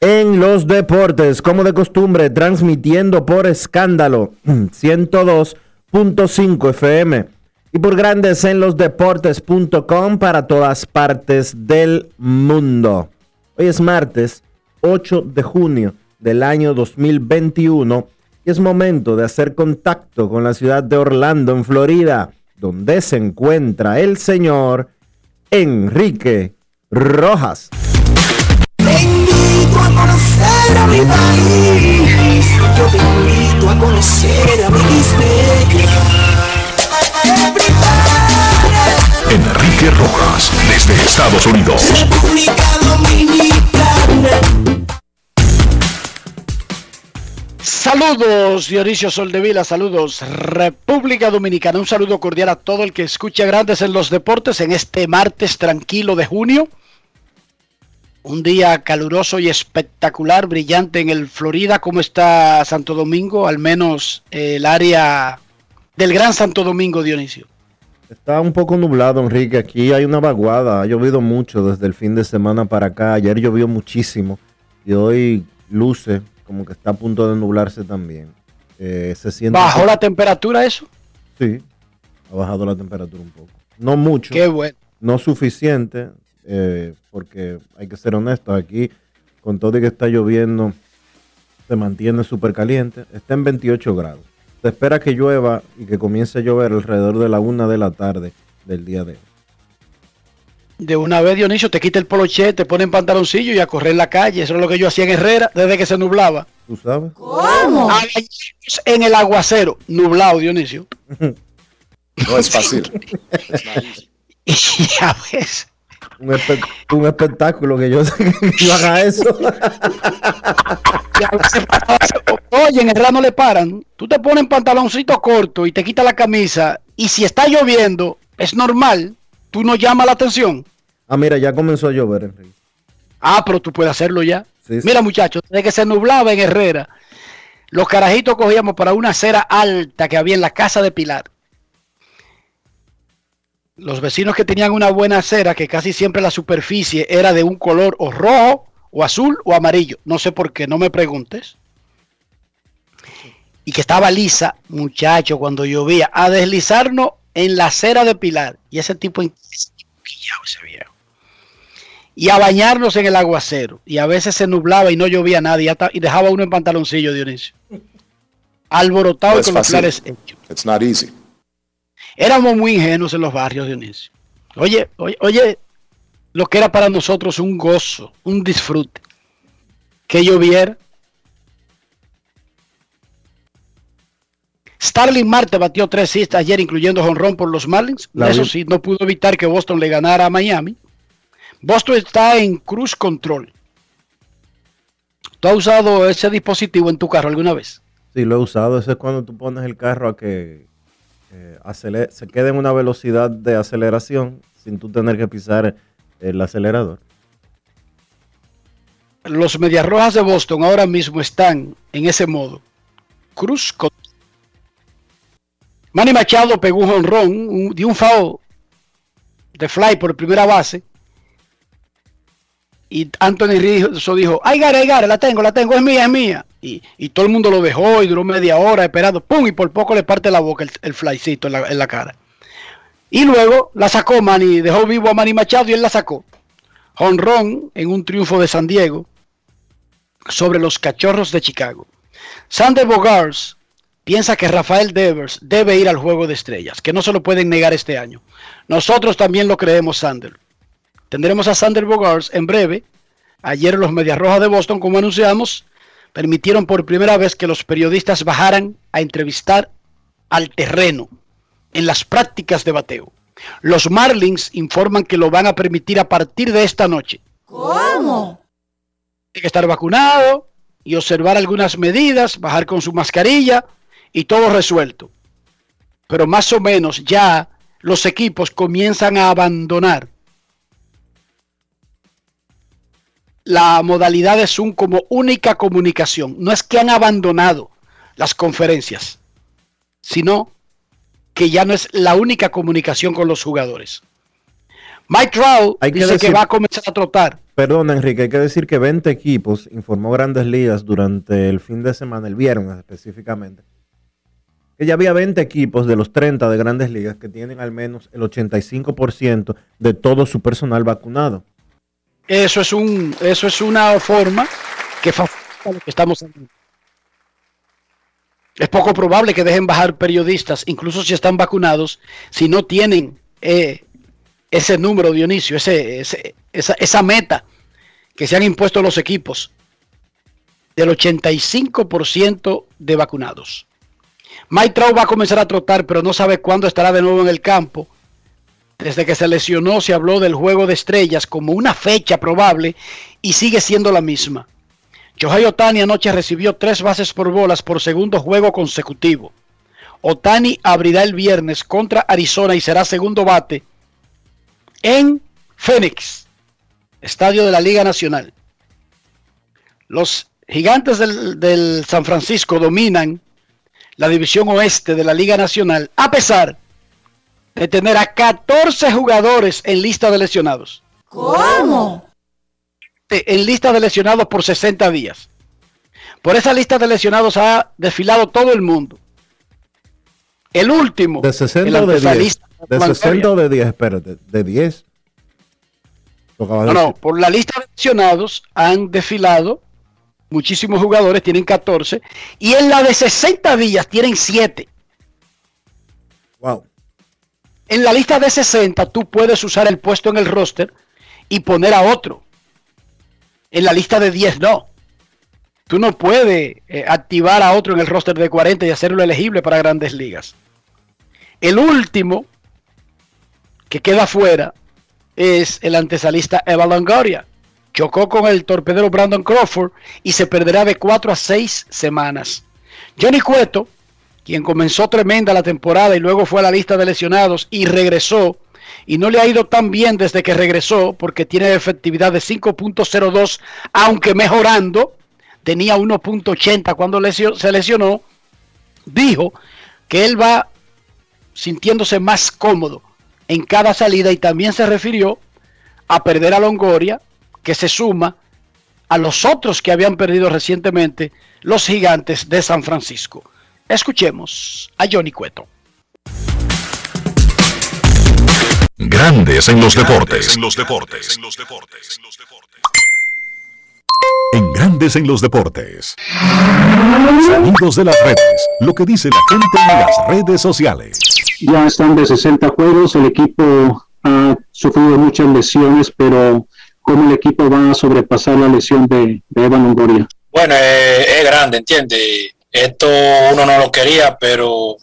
en los Deportes, como de costumbre, transmitiendo por escándalo 102.5 FM y por Grandes en los Deportes.com para todas partes del mundo. Hoy es martes 8 de junio del año 2021 y es momento de hacer contacto con la ciudad de Orlando, en Florida, donde se encuentra el señor Enrique Rojas. Conocer a mi país. Yo te invito a conocer a mi Enrique Rojas, desde Estados Unidos. República Dominicana. Saludos, Dionisio Soldevila, saludos, República Dominicana. Un saludo cordial a todo el que escucha Grandes en los Deportes en este martes tranquilo de junio. Un día caluroso y espectacular, brillante en el Florida. ¿Cómo está Santo Domingo? Al menos eh, el área del Gran Santo Domingo, Dionisio. Está un poco nublado, Enrique. Aquí hay una vaguada. Ha llovido mucho desde el fin de semana para acá. Ayer llovió muchísimo y hoy luce como que está a punto de nublarse también. Eh, se siente ¿Bajó la temperatura eso? Sí, ha bajado la temperatura un poco. No mucho, Qué bueno. no suficiente, eh, porque hay que ser honestos. Aquí, con todo y que está lloviendo, se mantiene súper caliente. Está en 28 grados. Se espera que llueva y que comience a llover alrededor de la una de la tarde del día de hoy. De una vez, Dionisio, te quita el poloche, te pone en pantaloncillo y a correr en la calle. Eso es lo que yo hacía en Herrera desde que se nublaba. ¿Tú sabes? A bañarnos en el aguacero, nublado, Dionisio. No es fácil. Y a veces, Un, espe- un espectáculo que yo, que yo haga eso. oye, en Herrera no le paran. Tú te pones pantaloncito corto y te quitas la camisa. Y si está lloviendo, es normal. Tú no llamas la atención. ah, mira, ya comenzó a llover, Enrique. Ah, pero tú puedes hacerlo ya. Sí, sí. Mira, muchachos, desde que se nublaba en Herrera, los carajitos cogíamos para una acera alta que había en la casa de Pilar. Los vecinos que tenían una buena acera, que casi siempre la superficie era de un color o rojo, o azul, o amarillo. No sé por qué, no me preguntes. Y que estaba lisa, muchacho, cuando llovía, a deslizarnos en la acera de Pilar. Y ese tipo, ese viejo y a bañarnos en el aguacero. Y a veces se nublaba y no llovía nada y, dejaba uno en pantaloncillo, Dionisio. Alborotado No y con los planes hechos. It's not easy. Éramos muy ingenuos en los barrios, Dionisio. Oye, oye, oye, lo que era para nosotros un gozo, un disfrute. Que lloviera. Starling Marte batió tres cistas ayer, incluyendo jonrón por los Marlins. La Eso sí, no pudo evitar que Boston le ganara a Miami. Boston está en cruise control. ¿Tú has usado ese dispositivo en tu carro alguna vez? Sí, lo he usado. Eso es cuando tú pones el carro a que eh, se quede en una velocidad de aceleración sin tú tener que pisar el acelerador. Los Medias Rojas de Boston ahora mismo están en ese modo. Cruz con... Manny Machado pegó un honrón, un, dio un foul de fly por primera base. Y Anthony Rizzo dijo, ay Gare, ay Gare, la tengo, la tengo, es mía, es mía. Y, todo el mundo lo dejó y duró media hora esperando, pum, y por poco le parte la boca el, el flycito en la, en la cara. Y luego la sacó Manny, dejó vivo a Manny Machado y él la sacó. Honrón en un triunfo de San Diego sobre los cachorros de Chicago. Sander Bogars piensa que Rafael Devers debe ir al juego de estrellas, que no se lo pueden negar este año. Nosotros también lo creemos, Sander. Tendremos a Sander Bogars en breve. Ayer los Medias Rojas de Boston, como anunciamos, permitieron por primera vez que los periodistas bajaran a entrevistar al terreno en las prácticas de bateo. Los Marlins informan que lo van a permitir a partir de esta noche. ¿Cómo? Tiene que estar vacunado y observar algunas medidas, bajar con su mascarilla y todo resuelto. Pero más o menos ya los equipos comienzan a abandonar la modalidad de Zoom como única comunicación. No es que han abandonado las conferencias, sino que ya no es la única comunicación con los jugadores. Mike Trout Hay que dice que va a comenzar a trotar. Perdón, Enrique, hay que decir que 20 equipos, informó Grandes Ligas durante el fin de semana, el viernes específicamente, que ya había 20 equipos de los 30 de Grandes Ligas que tienen al menos el 85% de todo su personal vacunado. Eso es un, eso es una forma que facilita lo que estamos haciendo. Es poco probable que dejen bajar periodistas, incluso si están vacunados, si no tienen eh, ese número, Dionisio, ese, ese- esa, esa meta que se han impuesto los equipos del 85% de vacunados. Mike Trout va a comenzar a trotar, pero no sabe cuándo estará de nuevo en el campo. Desde que se lesionó se habló del juego de estrellas como una fecha probable y sigue siendo la misma. Shohei Otani anoche recibió tres bases por bolas por segundo juego consecutivo. Otani abrirá el viernes contra Arizona y será segundo bate en Phoenix, estadio de la Liga Nacional. Los gigantes del, del San Francisco dominan la división oeste de la Liga Nacional a pesar de tener a 14 jugadores en lista de lesionados. ¿Cómo? Eh, En lista de lesionados por 60 días. Por esa lista de lesionados ha desfilado todo el mundo. El último. ¿De el 60 o de 10? antesalista, ¿De Longoria. 60 o de 10? Espérate, ¿de 10? Lo acabas de No, no, por la lista de lesionados han desfilado muchísimos jugadores, tienen 14, y en la de 60 días tienen 7. Wow. En la lista de 60 tú puedes usar el puesto en el roster y poner a otro. En la lista de 10 no. Tú no puedes eh, activar a otro en el roster de 40 y hacerlo elegible para grandes ligas. El último que queda fuera es el antesalista Eva Longoria. Chocó con el torpedero Brandon Crawford y se perderá de 4 a 6 semanas. Johnny Cueto, quien comenzó tremenda la temporada y luego fue a la lista de lesionados y regresó, y no le ha ido tan bien desde que regresó porque tiene efectividad de 5.02, aunque mejorando, tenía 1.80 cuando se lesionó, dijo que él va sintiéndose más cómodo en cada salida y también se refirió a perder a Longoria, que se suma a los otros que habían perdido recientemente los gigantes de San Francisco. Escuchemos a Johnny Cueto. Grandes en los deportes. En los deportes. En Grandes en los deportes. Sonidos de las redes. Lo que dice la gente en las redes sociales. ya están de 60 juegos, el equipo ha sufrido muchas lesiones, pero ¿cómo el equipo va a sobrepasar la lesión de, de Evan Longoria? Bueno, eh, es grande, ¿entiendes? Esto uno no lo quería, pero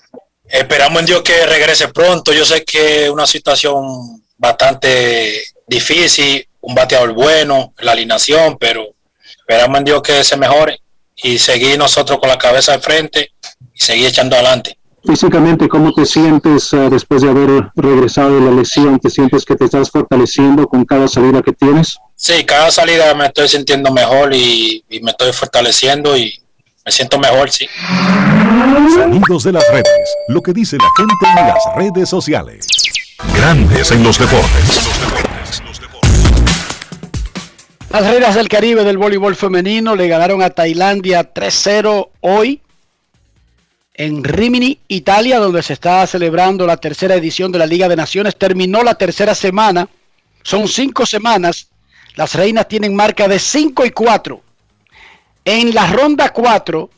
esperamos en Dios que regrese pronto. Yo sé que es una situación bastante difícil, un bateador bueno, la alineación, pero esperamos en Dios que se mejore y seguir nosotros con la cabeza al frente y seguir echando adelante. Físicamente, ¿cómo te sientes eh, después de haber regresado de la lesión? ¿Te sientes que te estás fortaleciendo con cada salida que tienes? Sí, cada salida me estoy sintiendo mejor y, y me estoy fortaleciendo y me siento mejor, sí. Sonidos de las redes, lo que dice la gente en las redes sociales. Grandes en los deportes. Las reinas del Caribe del voleibol femenino le ganaron a Tailandia 3-0 hoy en Rimini, Italia, donde se está celebrando la tercera edición de la Liga de Naciones. Terminó la tercera semana, son cinco semanas. Las reinas tienen marca de 5 y 4. En la ronda 4,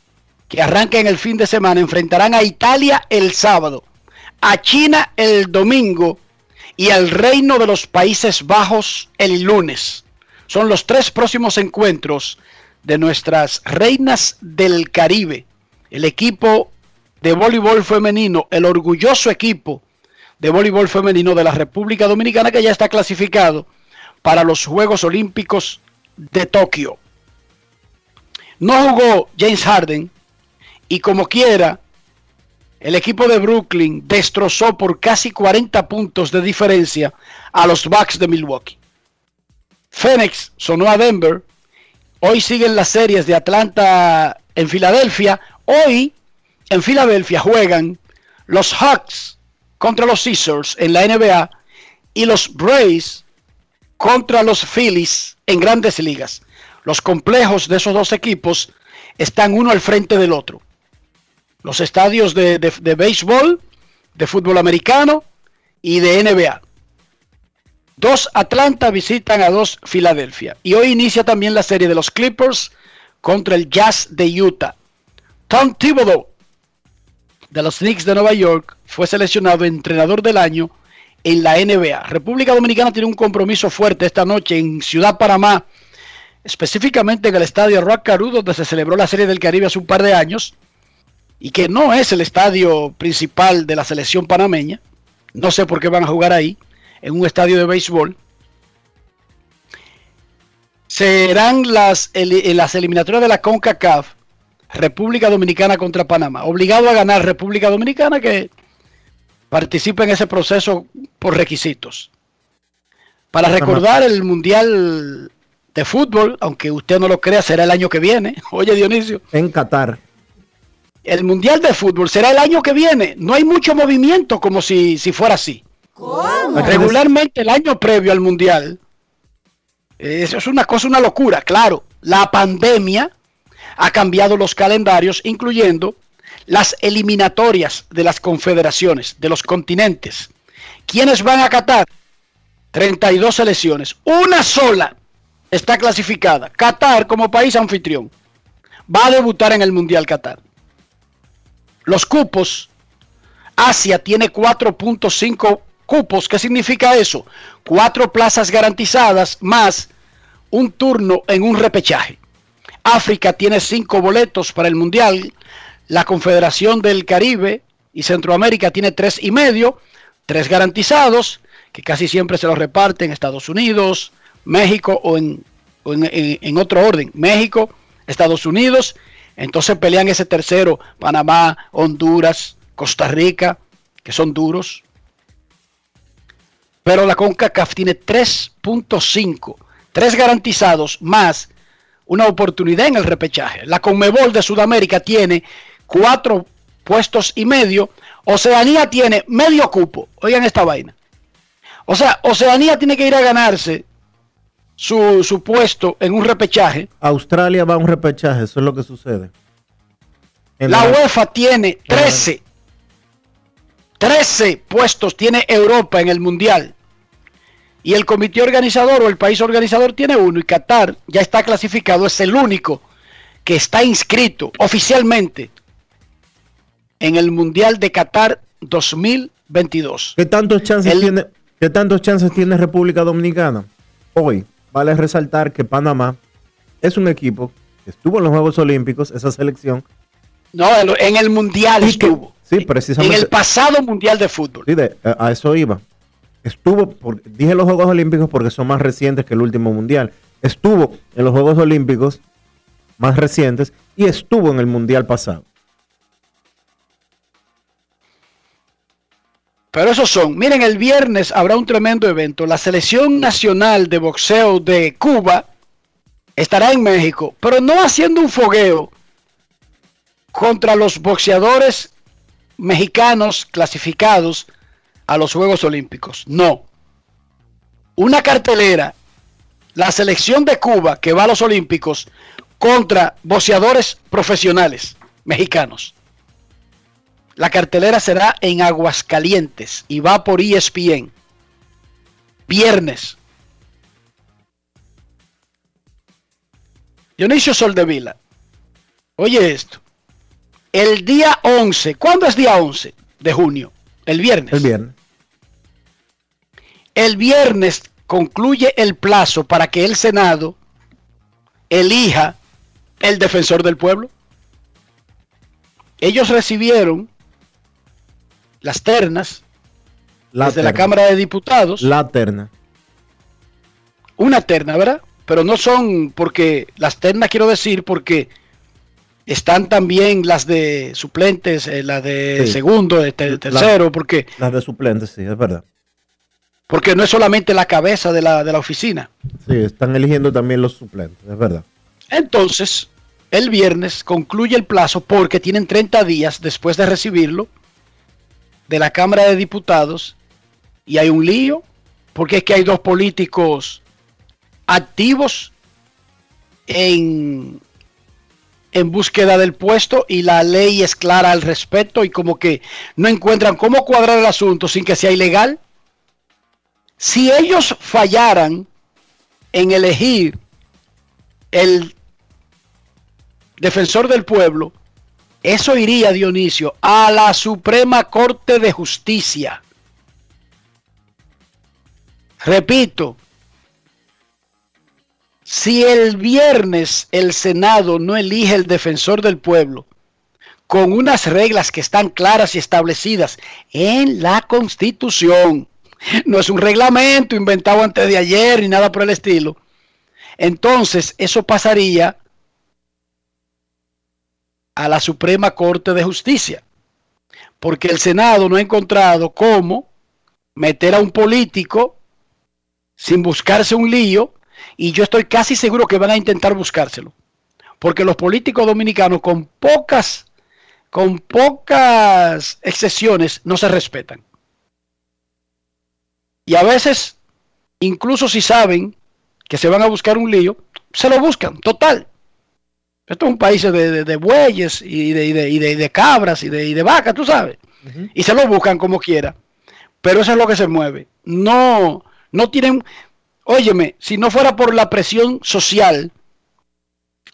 que arranca en el fin de semana, enfrentarán a Italia el sábado, a China el domingo y al Reino de los Países Bajos el lunes. Son los tres próximos encuentros de nuestras reinas del Caribe. El equipo de voleibol femenino, el orgulloso equipo de voleibol femenino de la República Dominicana que ya está clasificado para los Juegos Olímpicos de Tokio. No jugó James Harden y como quiera, el equipo de Brooklyn destrozó por casi 40 puntos de diferencia a los Bucks de Milwaukee. Phoenix sonó a Denver. Hoy siguen las series de Atlanta en Filadelfia. Hoy en Filadelfia juegan los Hawks contra los Caesars en la NBA y los Braves contra los Phillies en grandes ligas. Los complejos de esos dos equipos están uno al frente del otro. Los estadios de, de, béisbol, de fútbol americano y de NBA. Dos Atlanta visitan a dos Filadelfia. Y hoy inicia también la serie de los Clippers contra el Jazz de Utah. Tom Thibodeau de los Knicks de Nueva York fue seleccionado entrenador del año en la NBA. República Dominicana tiene un compromiso fuerte esta noche en Ciudad Panamá, específicamente en el estadio Rock Caru, donde se celebró la Serie del Caribe hace un par de años, y que no es el estadio principal de la selección panameña. No sé por qué van a jugar ahí, en un estadio de béisbol. Serán las, las eliminatorias de la CONCACAF República Dominicana contra Panamá. Obligado a ganar República Dominicana que participa en ese proceso por requisitos. Para recordar el Mundial de Fútbol, aunque usted no lo crea, será el año que viene. Oye, Dionisio. En Qatar. El Mundial de Fútbol será el año que viene. No hay mucho movimiento como si, si fuera así. ¿Cómo? Regularmente el año previo al Mundial, eso es una cosa, una locura. Claro, la pandemia ha cambiado los calendarios, incluyendo las eliminatorias de las confederaciones, de los continentes. ¿Quiénes van a Qatar? 32 selecciones. Una sola está clasificada. Qatar como país anfitrión. Va a debutar en el Mundial Qatar. Los cupos. Asia tiene 4.5 cupos. ¿Qué significa eso? Cuatro plazas garantizadas más un turno en un repechaje. África tiene cinco boletos para el Mundial. La Confederación del Caribe y Centroamérica tiene tres y medio, tres garantizados, que casi siempre se los reparten Estados Unidos, México o en, en, otro orden. México, Estados Unidos. Entonces pelean ese tercero, Panamá, Honduras, Costa Rica, que son duros. Pero la CONCACAF tiene 3.5, tres garantizados más una oportunidad en el repechaje. La Conmebol de Sudamérica tiene cuatro puestos y medio. Oceanía tiene medio cupo. Oigan esta vaina. O sea, Oceanía tiene que ir a ganarse su, su puesto en un repechaje. Australia va a un repechaje, eso es lo que sucede. En La UEFA tiene 13. 13 puestos tiene Europa en el Mundial. Y el comité organizador o el país organizador tiene uno. Y Qatar ya está clasificado, es el único que está inscrito oficialmente en el Mundial de Qatar 2022. ¿Qué tantos chances, El- tiene, ¿Qué tantos chances tiene República Dominicana? Hoy vale resaltar que Panamá es un equipo que estuvo en los Juegos Olímpicos, esa selección. No, en en el Mundial y que- estuvo. sí, En precisamente. el pasado Mundial de Fútbol. Sí, de- a a eso iba. Estuvo, por- dije los Juegos Olímpicos porque son más recientes que el último Mundial. Estuvo en los Juegos Olímpicos más recientes y estuvo en el Mundial pasado. Pero esos son, miren, el viernes habrá un tremendo evento. La selección nacional de boxeo de Cuba estará en México, pero no haciendo un fogueo contra los boxeadores mexicanos clasificados a los Juegos Olímpicos. No. Una cartelera, la selección de Cuba que va a los Olímpicos contra boxeadores profesionales mexicanos. La cartelera será en Aguascalientes y va por ESPN. Viernes. Dionisio Soldevila. Oye esto. El día 11. ¿Cuándo es día 11 de junio? El viernes. El viernes. El viernes concluye el plazo para que el Senado elija el defensor del pueblo. Ellos recibieron las ternas La desde la. Cámara de Diputados, La terna. una terna, ¿verdad? Pero no son porque las ternas quiero decir porque están también las de suplentes, eh, las de Sí. segundo, de La- tercero, porque Las de suplentes, sí, es verdad. porque no es solamente la cabeza de la, de la oficina. Sí, están eligiendo también los suplentes, es verdad. Entonces, el viernes concluye el plazo porque tienen 30 días después de recibirlo de la Cámara de Diputados y hay un lío porque es que hay dos políticos activos en, en búsqueda del puesto y la ley es clara al respecto y como que no encuentran cómo cuadrar el asunto sin que sea ilegal. Si ellos fallaran en elegir el defensor del pueblo, eso iría, Dionisio, a la Suprema Corte de Justicia. Repito, si el viernes el Senado no elige el defensor del pueblo con unas reglas que están claras y establecidas en la Constitución, no es un reglamento inventado antes de ayer ni nada por el estilo, entonces eso pasaría a la Suprema Corte de Justicia, porque el Senado no ha encontrado cómo meter a un político sin buscarse un lío, y yo estoy casi seguro que van a intentar buscárselo, porque los políticos dominicanos con pocas, con pocas excepciones no se respetan. Y a veces, incluso si saben que se van a buscar un lío, se lo buscan, total. Esto es un país de, de- de bueyes y de, y de- y de- y de cabras y de, y de vacas, tú sabes. Y se lo buscan como quiera. Pero eso es lo que se mueve. No, no tienen, óyeme, si no fuera por la presión social,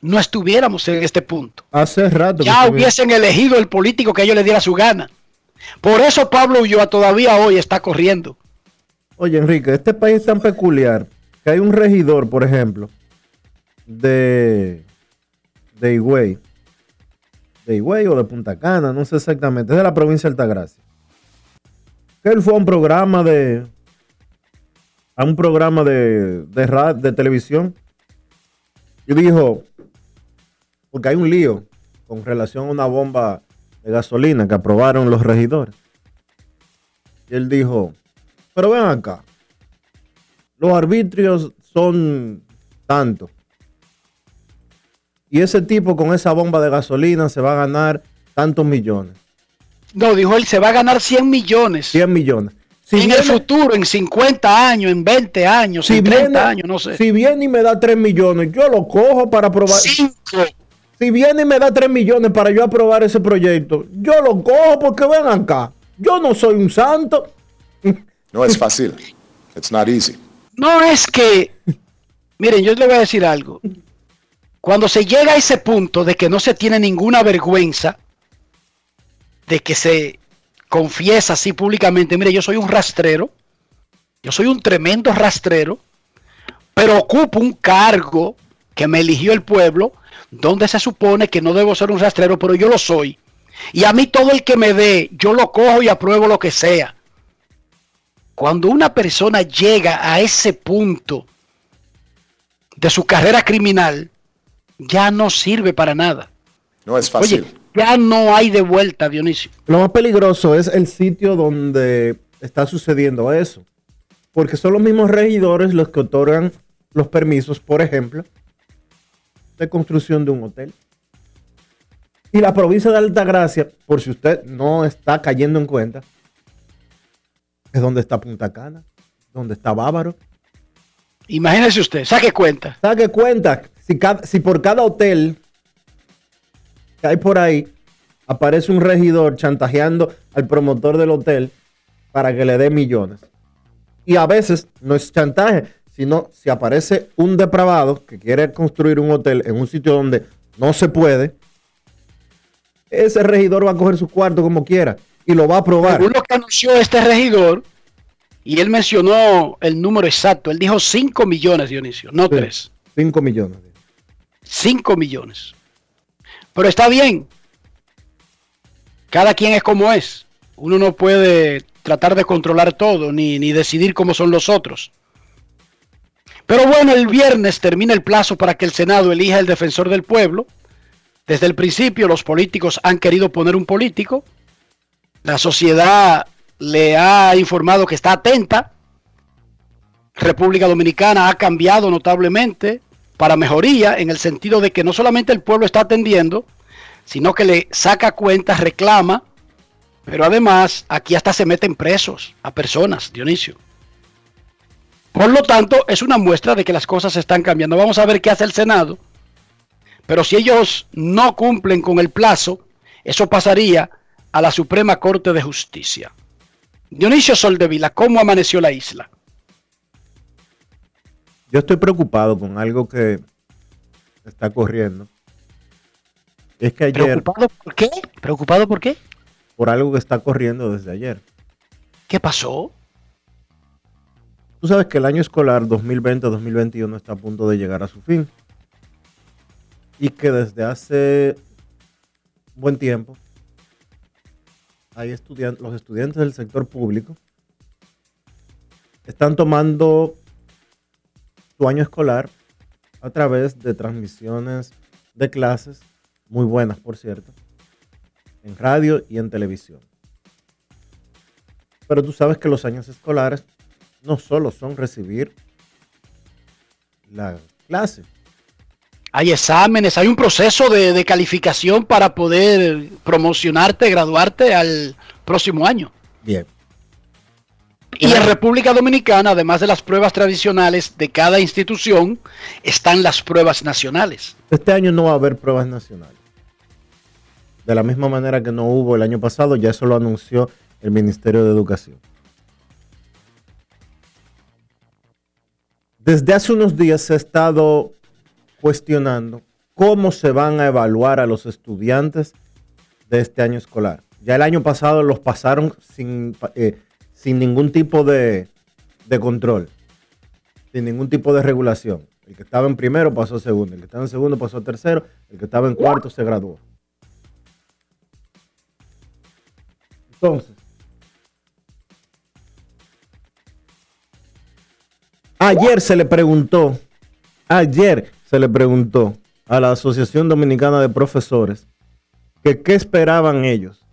no estuviéramos en este punto. Hace rato Ya hubiesen elegido el político que a ellos les diera su gana. Por eso Pablo Ulloa todavía hoy está corriendo. Oye, Enrique, este país es tan peculiar que hay un regidor, por ejemplo, de, de Higüey, de Higüey o de Punta Cana, no sé exactamente, es de la provincia de Altagracia. Él fue a un programa de, a un programa de, de, ra- de televisión y dijo, porque hay un lío con relación a una bomba de gasolina que aprobaron los regidores. Y él dijo, pero ven acá. Los arbitrios son tanto. Y ese tipo con esa bomba de gasolina se va a ganar tantos millones. No, dijo él, se va a ganar 100 millones 100 millones. Si en viene, el futuro, en 50 años, en 20 años, si en 30 viene- años, no sé. si viene y me da 3 millones, yo lo cojo para aprobar. Cinco. Si viene y me da 3 millones para yo aprobar ese proyecto, yo lo cojo porque ven acá. Yo no soy un santo. No es fácil. It's not easy. No es que, miren, yo les voy a decir algo. Cuando se llega a ese punto de que no se tiene ninguna vergüenza, de que se confiesa así públicamente, mire, yo soy un rastrero, yo soy un tremendo rastrero, pero ocupo un cargo que me eligió el pueblo, donde se supone que no debo ser un rastrero, pero yo lo soy. Y a mí todo el que me dé, yo lo cojo y apruebo lo que sea. Cuando una persona llega a ese punto de su carrera criminal, ya no sirve para nada. No es Oye, fácil. ya no hay de vuelta, Dionisio. Lo más peligroso es el sitio donde está sucediendo eso. Porque son los mismos regidores los que otorgan los permisos, por ejemplo, de construcción de un hotel. Y la provincia de Altagracia, por si usted no está cayendo en cuenta, es donde está Punta Cana, donde está Bávaro. Imagínese usted, saque cuenta. Saque cuenta, si, cada- si por cada hotel que hay por ahí aparece un regidor chantajeando al promotor del hotel para que le dé millones. Y a veces no es chantaje, sino si aparece un depravado que quiere construir un hotel en un sitio donde no se puede, ese regidor va a coger su cuarto como quiera y lo va a aprobar. Según lo que anunció este regidor, y él mencionó el número exacto, él dijo 5 millones, Dionisio, no Sí. 3. 5 millones. 5 millones. Pero está bien. Cada quien es como es. Uno no puede tratar de controlar todo ni, ni decidir cómo son los otros. Pero bueno, el viernes termina el plazo para que el Senado elija el defensor del pueblo. Desde el principio los políticos han querido poner un político. La sociedad le ha informado que está atenta. República Dominicana ha cambiado notablemente para mejoría en el sentido de que no solamente el pueblo está atendiendo, sino que le saca cuentas, reclama, pero además aquí hasta se meten presos a personas, Dionisio. Por lo tanto, es una muestra de que las cosas están cambiando. Vamos a ver qué hace el Senado. Pero si ellos no cumplen con el plazo, eso pasaría a la Suprema Corte de Justicia. Dionisio Soldevila, ¿cómo amaneció la isla? Yo estoy preocupado con algo que está corriendo. Es que ayer, ¿Preocupado por qué? ¿Preocupado por qué? por algo que está corriendo desde ayer. ¿Qué pasó? Tú sabes que el año escolar 2020-2021 está a punto de llegar a su fin. Y que desde hace buen tiempo hay estudiantes, los estudiantes del sector público están tomando su año escolar a través de transmisiones de clases, muy buenas por cierto, en radio y en televisión. Pero tú sabes que los años escolares no solo son recibir la clase, Hay exámenes, hay un proceso de, de calificación para poder promocionarte, graduarte al próximo año. bien, Y en República Dominicana, además de las pruebas tradicionales de cada institución, están las pruebas nacionales. Este año no va a haber pruebas nacionales. De la misma manera que no hubo el año pasado, ya eso lo anunció el Ministerio de Educación. Desde hace unos días se ha estado cuestionando cómo se van a evaluar a los estudiantes de este año escolar. Ya el año pasado los pasaron sin, eh, sin ningún tipo de, de control, sin ningún tipo de regulación. El que estaba en primero pasó a segundo, el que estaba en segundo pasó a tercero, el que estaba en cuarto se graduó. Entonces, ayer se le preguntó, ayer se le preguntó a la Asociación Dominicana de Profesores que qué esperaban ellos,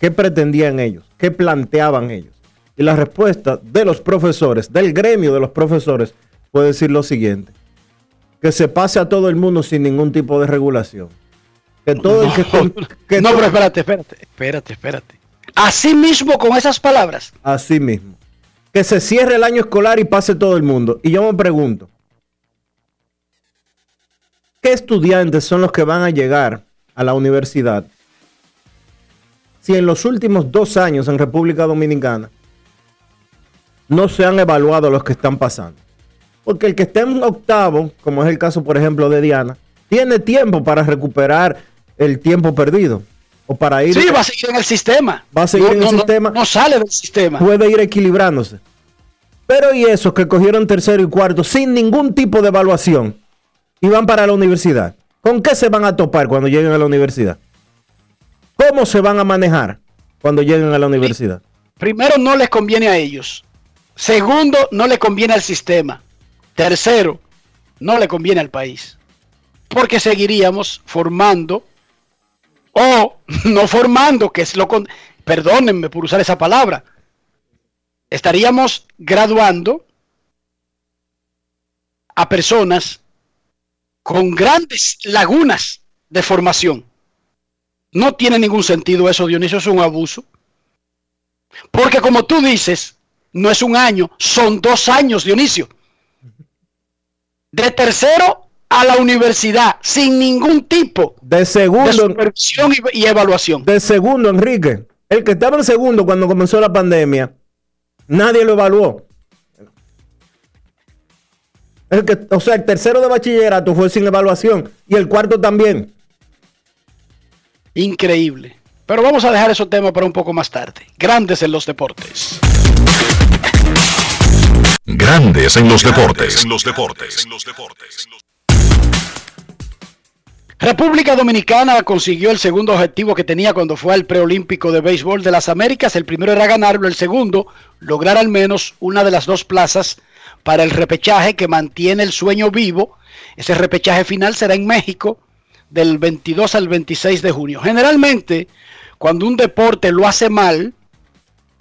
qué pretendían ellos, qué planteaban ellos. Y la respuesta de los profesores, del gremio de los profesores, fue decir lo siguiente, que se pase a todo el mundo sin ningún tipo de regulación. Que todo el que, no, todo- pero espérate, espérate, espérate, espérate. Así mismo con esas palabras. Así mismo. Que se cierre el año escolar y pase todo el mundo. Y yo me pregunto, ¿qué estudiantes son los que van a llegar a la universidad si en los últimos dos años en República Dominicana no se han evaluado los que están pasando? Porque el que esté en octavo, como es el caso, por ejemplo, de Diana, tiene tiempo para recuperar el tiempo perdido. O para ir Sí, va a seguir en el sistema. Va a seguir No, en el no, no, sistema. No, sale del sistema. puede ir equilibrándose. Pero y esos que cogieron tercero y cuarto sin ningún tipo de evaluación y van para la universidad, ¿con qué se van a topar cuando lleguen a la universidad? ¿Cómo se van a manejar cuando lleguen a la universidad? Primero, no les conviene a ellos. Segundo, no le conviene al sistema. Tercero, no le conviene al país. Porque seguiríamos formando o no formando, que es lo con... Perdónenme por usar esa palabra. estaríamos graduando a personas con grandes lagunas de formación. No tiene ningún sentido eso, Dionisio, es un abuso. Porque como tú dices, no es un año, son dos años, Dionisio. De tercero a la universidad, sin ningún tipo De segundo, de supervisión y, y evaluación. de segundo, Enrique. El que estaba en segundo cuando comenzó la pandemia, nadie lo evaluó. El que, o sea, el tercero de bachillerato fue sin evaluación y el cuarto también. Increíble. Pero vamos a dejar esos temas para un poco más tarde. Grandes en los deportes. Grandes en los deportes. En los deportes. República Dominicana consiguió el segundo objetivo que tenía cuando fue al preolímpico de béisbol de las Américas. El primero era ganarlo, el segundo, lograr al menos una de las dos plazas para el repechaje que mantiene el sueño vivo. Ese repechaje final será en México del 22 al 26 de junio. Generalmente, cuando un deporte lo hace mal,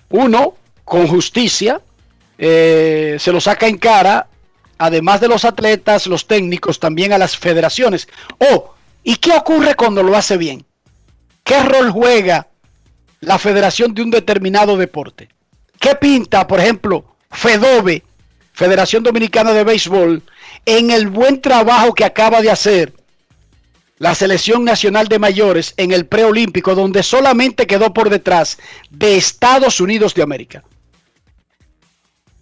uno, con justicia, eh, se lo saca en cara, además de los atletas, los técnicos, también a las federaciones. Oh, ¿y qué ocurre cuando lo hace bien? ¿Qué rol juega la federación de un determinado deporte? ¿Qué pinta, por ejemplo, FEDOBE, Federación Dominicana de Béisbol, en el buen trabajo que acaba de hacer la selección nacional de mayores en el preolímpico, donde solamente quedó por detrás de Estados Unidos de América?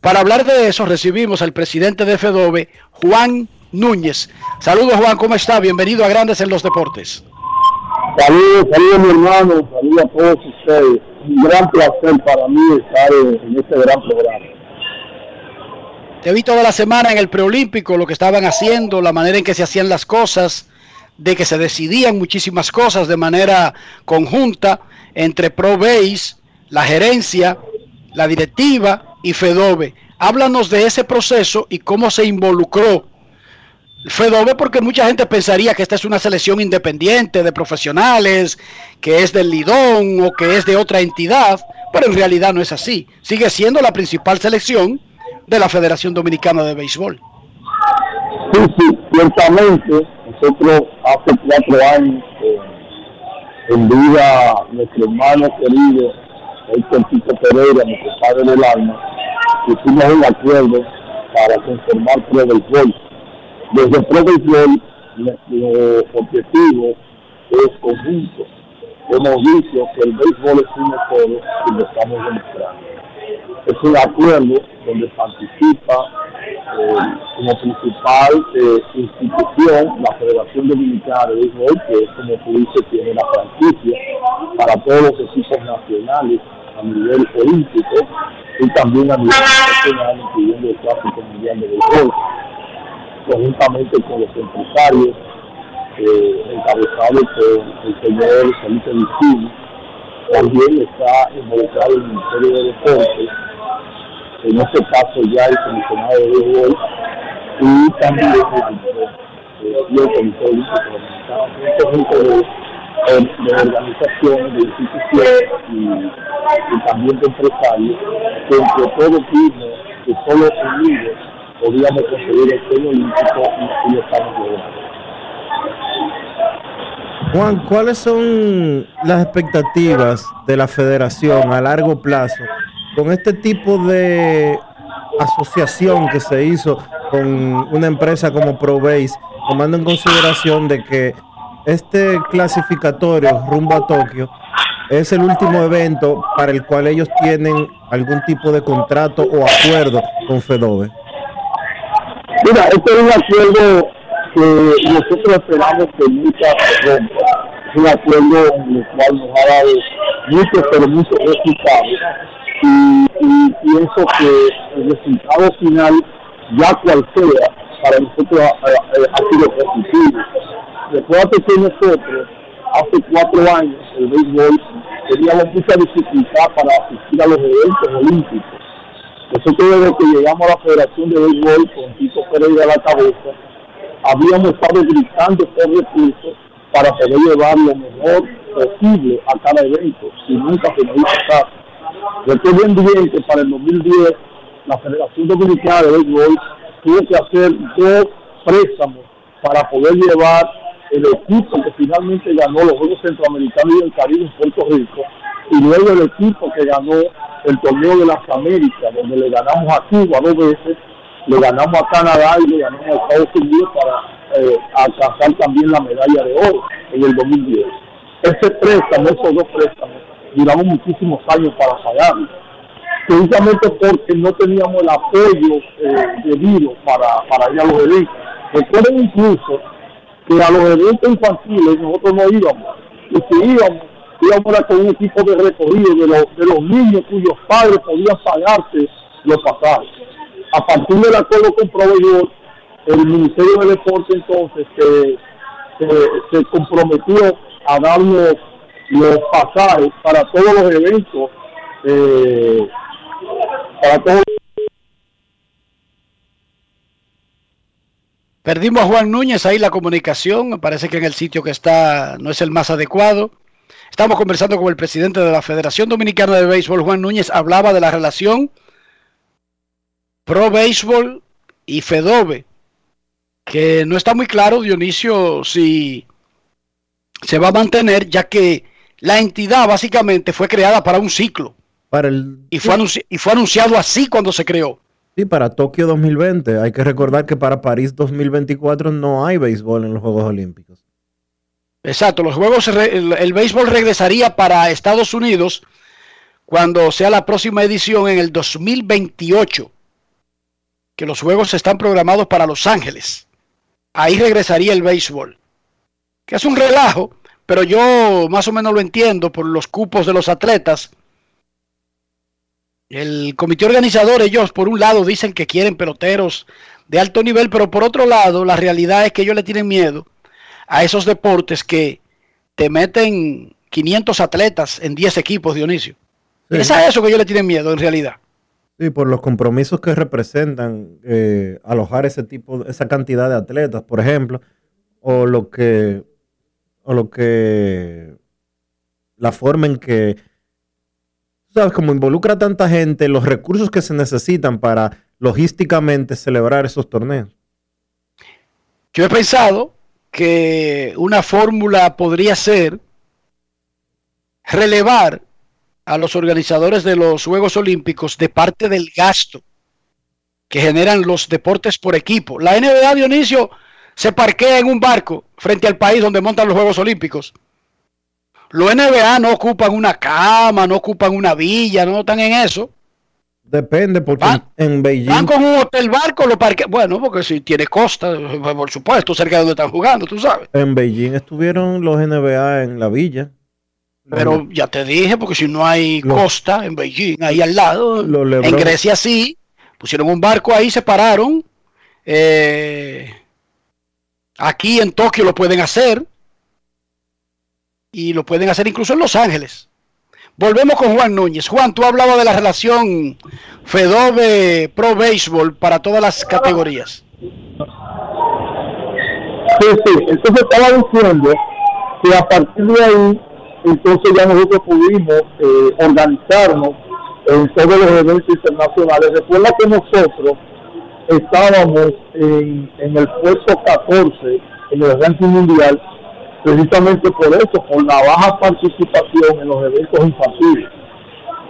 Para hablar de eso recibimos al presidente de FEDOBE, Juan Núñez. Saludos Juan, ¿cómo está? Bienvenido a Grandes en los Deportes. Saludos, saludos mi hermano, saludos a todos ustedes. Un gran placer para mí estar en, en este gran programa. Te vi toda la semana en el preolímpico, lo que estaban haciendo, la manera en que se hacían las cosas, de que se decidían muchísimas cosas de manera conjunta entre ProBase, la gerencia, la directiva y FEDOBE. Háblanos de ese proceso y cómo se involucró FEDOBE, porque mucha gente pensaría que esta es una selección independiente de profesionales, que es del Lidón o que es de otra entidad, pero en realidad no es así. Sigue siendo la principal selección de la Federación Dominicana de Béisbol. Sí, sí, ciertamente, nosotros hace cuatro años, eh, en vida nuestro hermano querido, el Tito Pereira, nuestro padre del alma, hicimos un acuerdo para conformar Pro Béisbol. Desde Pro Béisbol, nuestro objetivo es conjunto. Hemos visto que el béisbol es uno solo y lo estamos demostrando. Es un acuerdo donde participa eh, como principal eh, institución la Federación Dominicana de Béisbol, que es como tú dices, tiene la franquicia para todos los equipos nacionales a nivel olímpico y también a nivel nacional, incluyendo el Clásico Mundial de Béisbol, conjuntamente con los empresarios, eh, por el señor Felipe Vicini, también está involucrado el Ministerio de Deportes, en este caso ya el comisionado de béisbol y también el, el un conjunto de, de organizaciones, de instituciones y, y también de empresarios que entre todos vimos que solo unidos podíamos conseguir el sueño olímpico y, lo estamos logrando. Juan, ¿cuáles son las expectativas de la federación a largo plazo con este tipo de asociación que se hizo con una empresa como ProBase, tomando en consideración de que este clasificatorio rumbo a Tokio es el último evento para el cual ellos tienen algún tipo de contrato o acuerdo con FEDOBE? Mira, este es un acuerdo que nosotros esperamos que nunca se. Es un acuerdo en el cual nos ha dado muchos, pero muchos resultados. Y, y pienso que el resultado final, ya cual sea, para nosotros ha- ha sido positivo. Recuerda que nosotros, hace cuatro años, el béisbol, teníamos mucha dificultad para asistir a los eventos olímpicos. Nosotros desde que llegamos a la Federación de Béisbol con Tito Pereira a la cabeza, habíamos estado gritando por recursos para poder llevar lo mejor posible a cada evento y nunca se nos hizo caso. Recuerden bien que para el 2010 la Federación Dominicana de Béisbol tuvo que hacer dos préstamos para poder llevar el equipo que finalmente ganó los Juegos Centroamericanos y del Caribe en Puerto Rico y luego el equipo que ganó el torneo de las Américas, donde le ganamos a Cuba dos veces, le ganamos a Canadá y le ganamos a Estados Unidos para eh, alcanzar también la medalla de oro en el 2010. Ese préstamo, esos dos préstamos, duramos muchísimos años para pagarlo, precisamente porque no teníamos el apoyo eh, debido para, para ir a los eventos. Recuerden incluso que a los eventos infantiles nosotros no íbamos, y si íbamos, íbamos con un equipo de recorrido de los, de los niños cuyos padres podían pagarse los pasajes. A partir del acuerdo con proveedor, el Ministerio de Deporte entonces se, se, se comprometió a darnos los pasajes para todos los eventos, eh, para todos Perdimos a Juan Núñez ahí la comunicación, parece que en el sitio que está no es el más adecuado. Estamos conversando con el presidente de la Federación Dominicana de Béisbol, Juan Núñez, hablaba de la relación Pro Béisbol y Fedove, que no está muy claro, Dionisio, si se va a mantener, ya que la entidad básicamente fue creada para un ciclo. Para el, y, fue y fue anunciado así cuando se creó. Sí, para Tokio 2020. Hay que recordar que para París 2024 no hay béisbol en los Juegos Olímpicos. Exacto, los juegos, el, el, béisbol regresaría para Estados Unidos cuando sea la próxima edición en el 2028, que los juegos están programados para Los Ángeles. Ahí regresaría el béisbol, que es un relajo, pero yo más o menos lo entiendo por los cupos de los atletas. El comité organizador, ellos por un lado dicen que quieren peloteros de alto nivel, pero por otro lado la realidad es que ellos le tienen miedo a esos deportes que te meten 500 atletas en 10 equipos, Dionisio. Sí. Es a eso que ellos le tienen miedo en realidad. Sí, por los compromisos que representan eh, alojar ese tipo, esa cantidad de atletas, por ejemplo, o lo que, o lo que, la forma en que, sabes, como involucra a tanta gente, los recursos que se necesitan para logísticamente celebrar esos torneos. Yo he pensado que una fórmula podría ser relevar a los organizadores de los Juegos Olímpicos de parte del gasto que generan los deportes por equipo. La NBA Dionisio se parquea en un barco frente al país donde montan los Juegos Olímpicos. Los NBA no ocupan una cama, no ocupan una villa, no están en eso. Depende, porque van, en Beijing. Van con un hotel barco, lo parque. Bueno, porque si tiene costa, por supuesto, cerca de donde están jugando, tú sabes. En Beijing estuvieron los NBA en la villa. Pero ya te dije, porque si no hay los, costa en Beijing, ahí al lado, en Grecia sí, pusieron un barco ahí, se pararon. Eh, aquí en Tokio lo pueden hacer. Y lo pueden hacer incluso en Los Ángeles. Volvemos con Juan Núñez. Juan, tú hablabas de la relación Fedove Pro Baseball para todas las categorías. Sí, sí. Entonces estaba diciendo que a partir de ahí, entonces ya nosotros pudimos eh, organizarnos en todos los eventos internacionales. Recuerda que nosotros estábamos en, en el puesto 14 en el ranking mundial precisamente por eso, por la baja participación en los eventos infantiles.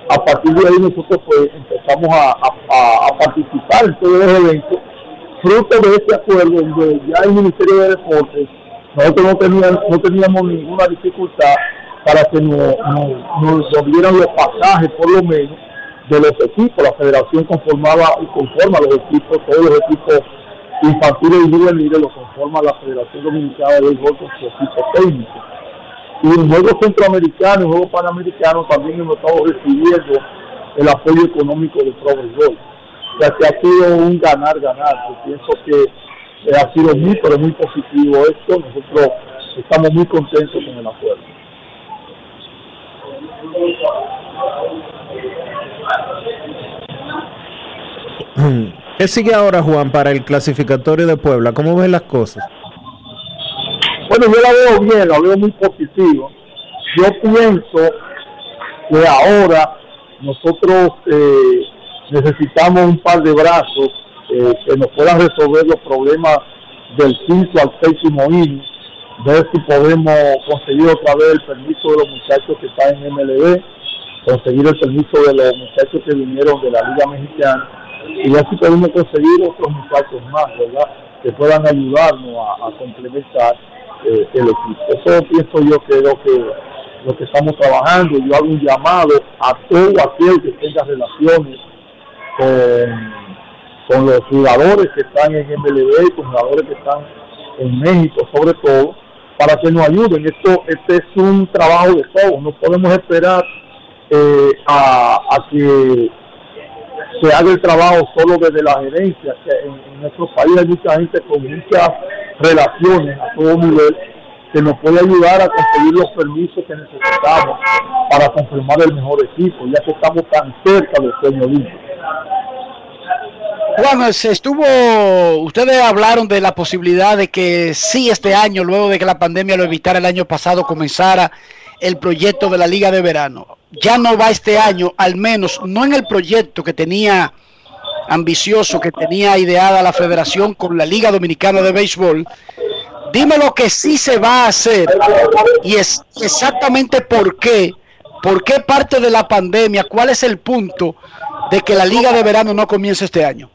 A partir de ahí nosotros pues empezamos a, a, participar en todos los eventos, fruto de este acuerdo donde ya el Ministerio de Deportes, nosotros no teníamos, no teníamos ninguna dificultad para que nos, nos, nos dieran los pasajes por lo menos de los equipos, la federación conformaba y conforma los equipos, todos los equipos infantiles y juveniles lo conforma la Federación Dominicana de Béisbol con su equipo técnico. Y en Juegos Centroamericanos y Juegos Panamericanos también hemos estado recibiendo el apoyo económico del Pro Béisbol. O sea que ha sido un ganar-ganar. Yo pienso que eh, ha sido muy, pero muy positivo esto. Nosotros estamos muy contentos con el acuerdo. ¿Qué sigue ahora, Juan, para el clasificatorio de Puebla? ¿Cómo ves las cosas? Bueno, yo la veo bien, la veo muy positivo. Yo pienso que ahora nosotros eh, necesitamos un par de brazos eh, que nos puedan resolver los problemas del quinto al séptimo inning, ver si podemos conseguir otra vez el permiso de los muchachos que están en MLB, conseguir el permiso de los muchachos que vinieron de la Liga Mexicana y si podemos conseguir otros muchachos más, ¿verdad? Que puedan ayudarnos a, complementar eh, el equipo. Eso pienso yo que lo que, lo que estamos trabajando. Yo hago un llamado a todo aquel que tenga relaciones con, los jugadores que están en MLB con jugadores que están en México, sobre todo, para que nos ayuden. Esto, este es un trabajo de todos. No podemos esperar eh, a, que se haga el trabajo solo desde la gerencia, que en, nuestro país hay mucha gente con muchas relaciones a todo nivel que nos puede ayudar a conseguir los permisos que necesitamos para confirmar el mejor equipo, ya que estamos tan cerca del sueño olímpico. Juan, se estuvo, ustedes hablaron de la posibilidad de que sí este año, luego de que la pandemia lo evitara el año pasado, comenzara el proyecto de la Liga de Verano. Ya no va este año, al menos no en el proyecto que tenía ambicioso, que tenía ideada la federación con la Liga Dominicana de Béisbol. Dime lo que sí se va a hacer y es exactamente por qué, por qué parte de la pandemia, cuál es el punto de que la Liga de Verano no comience este año.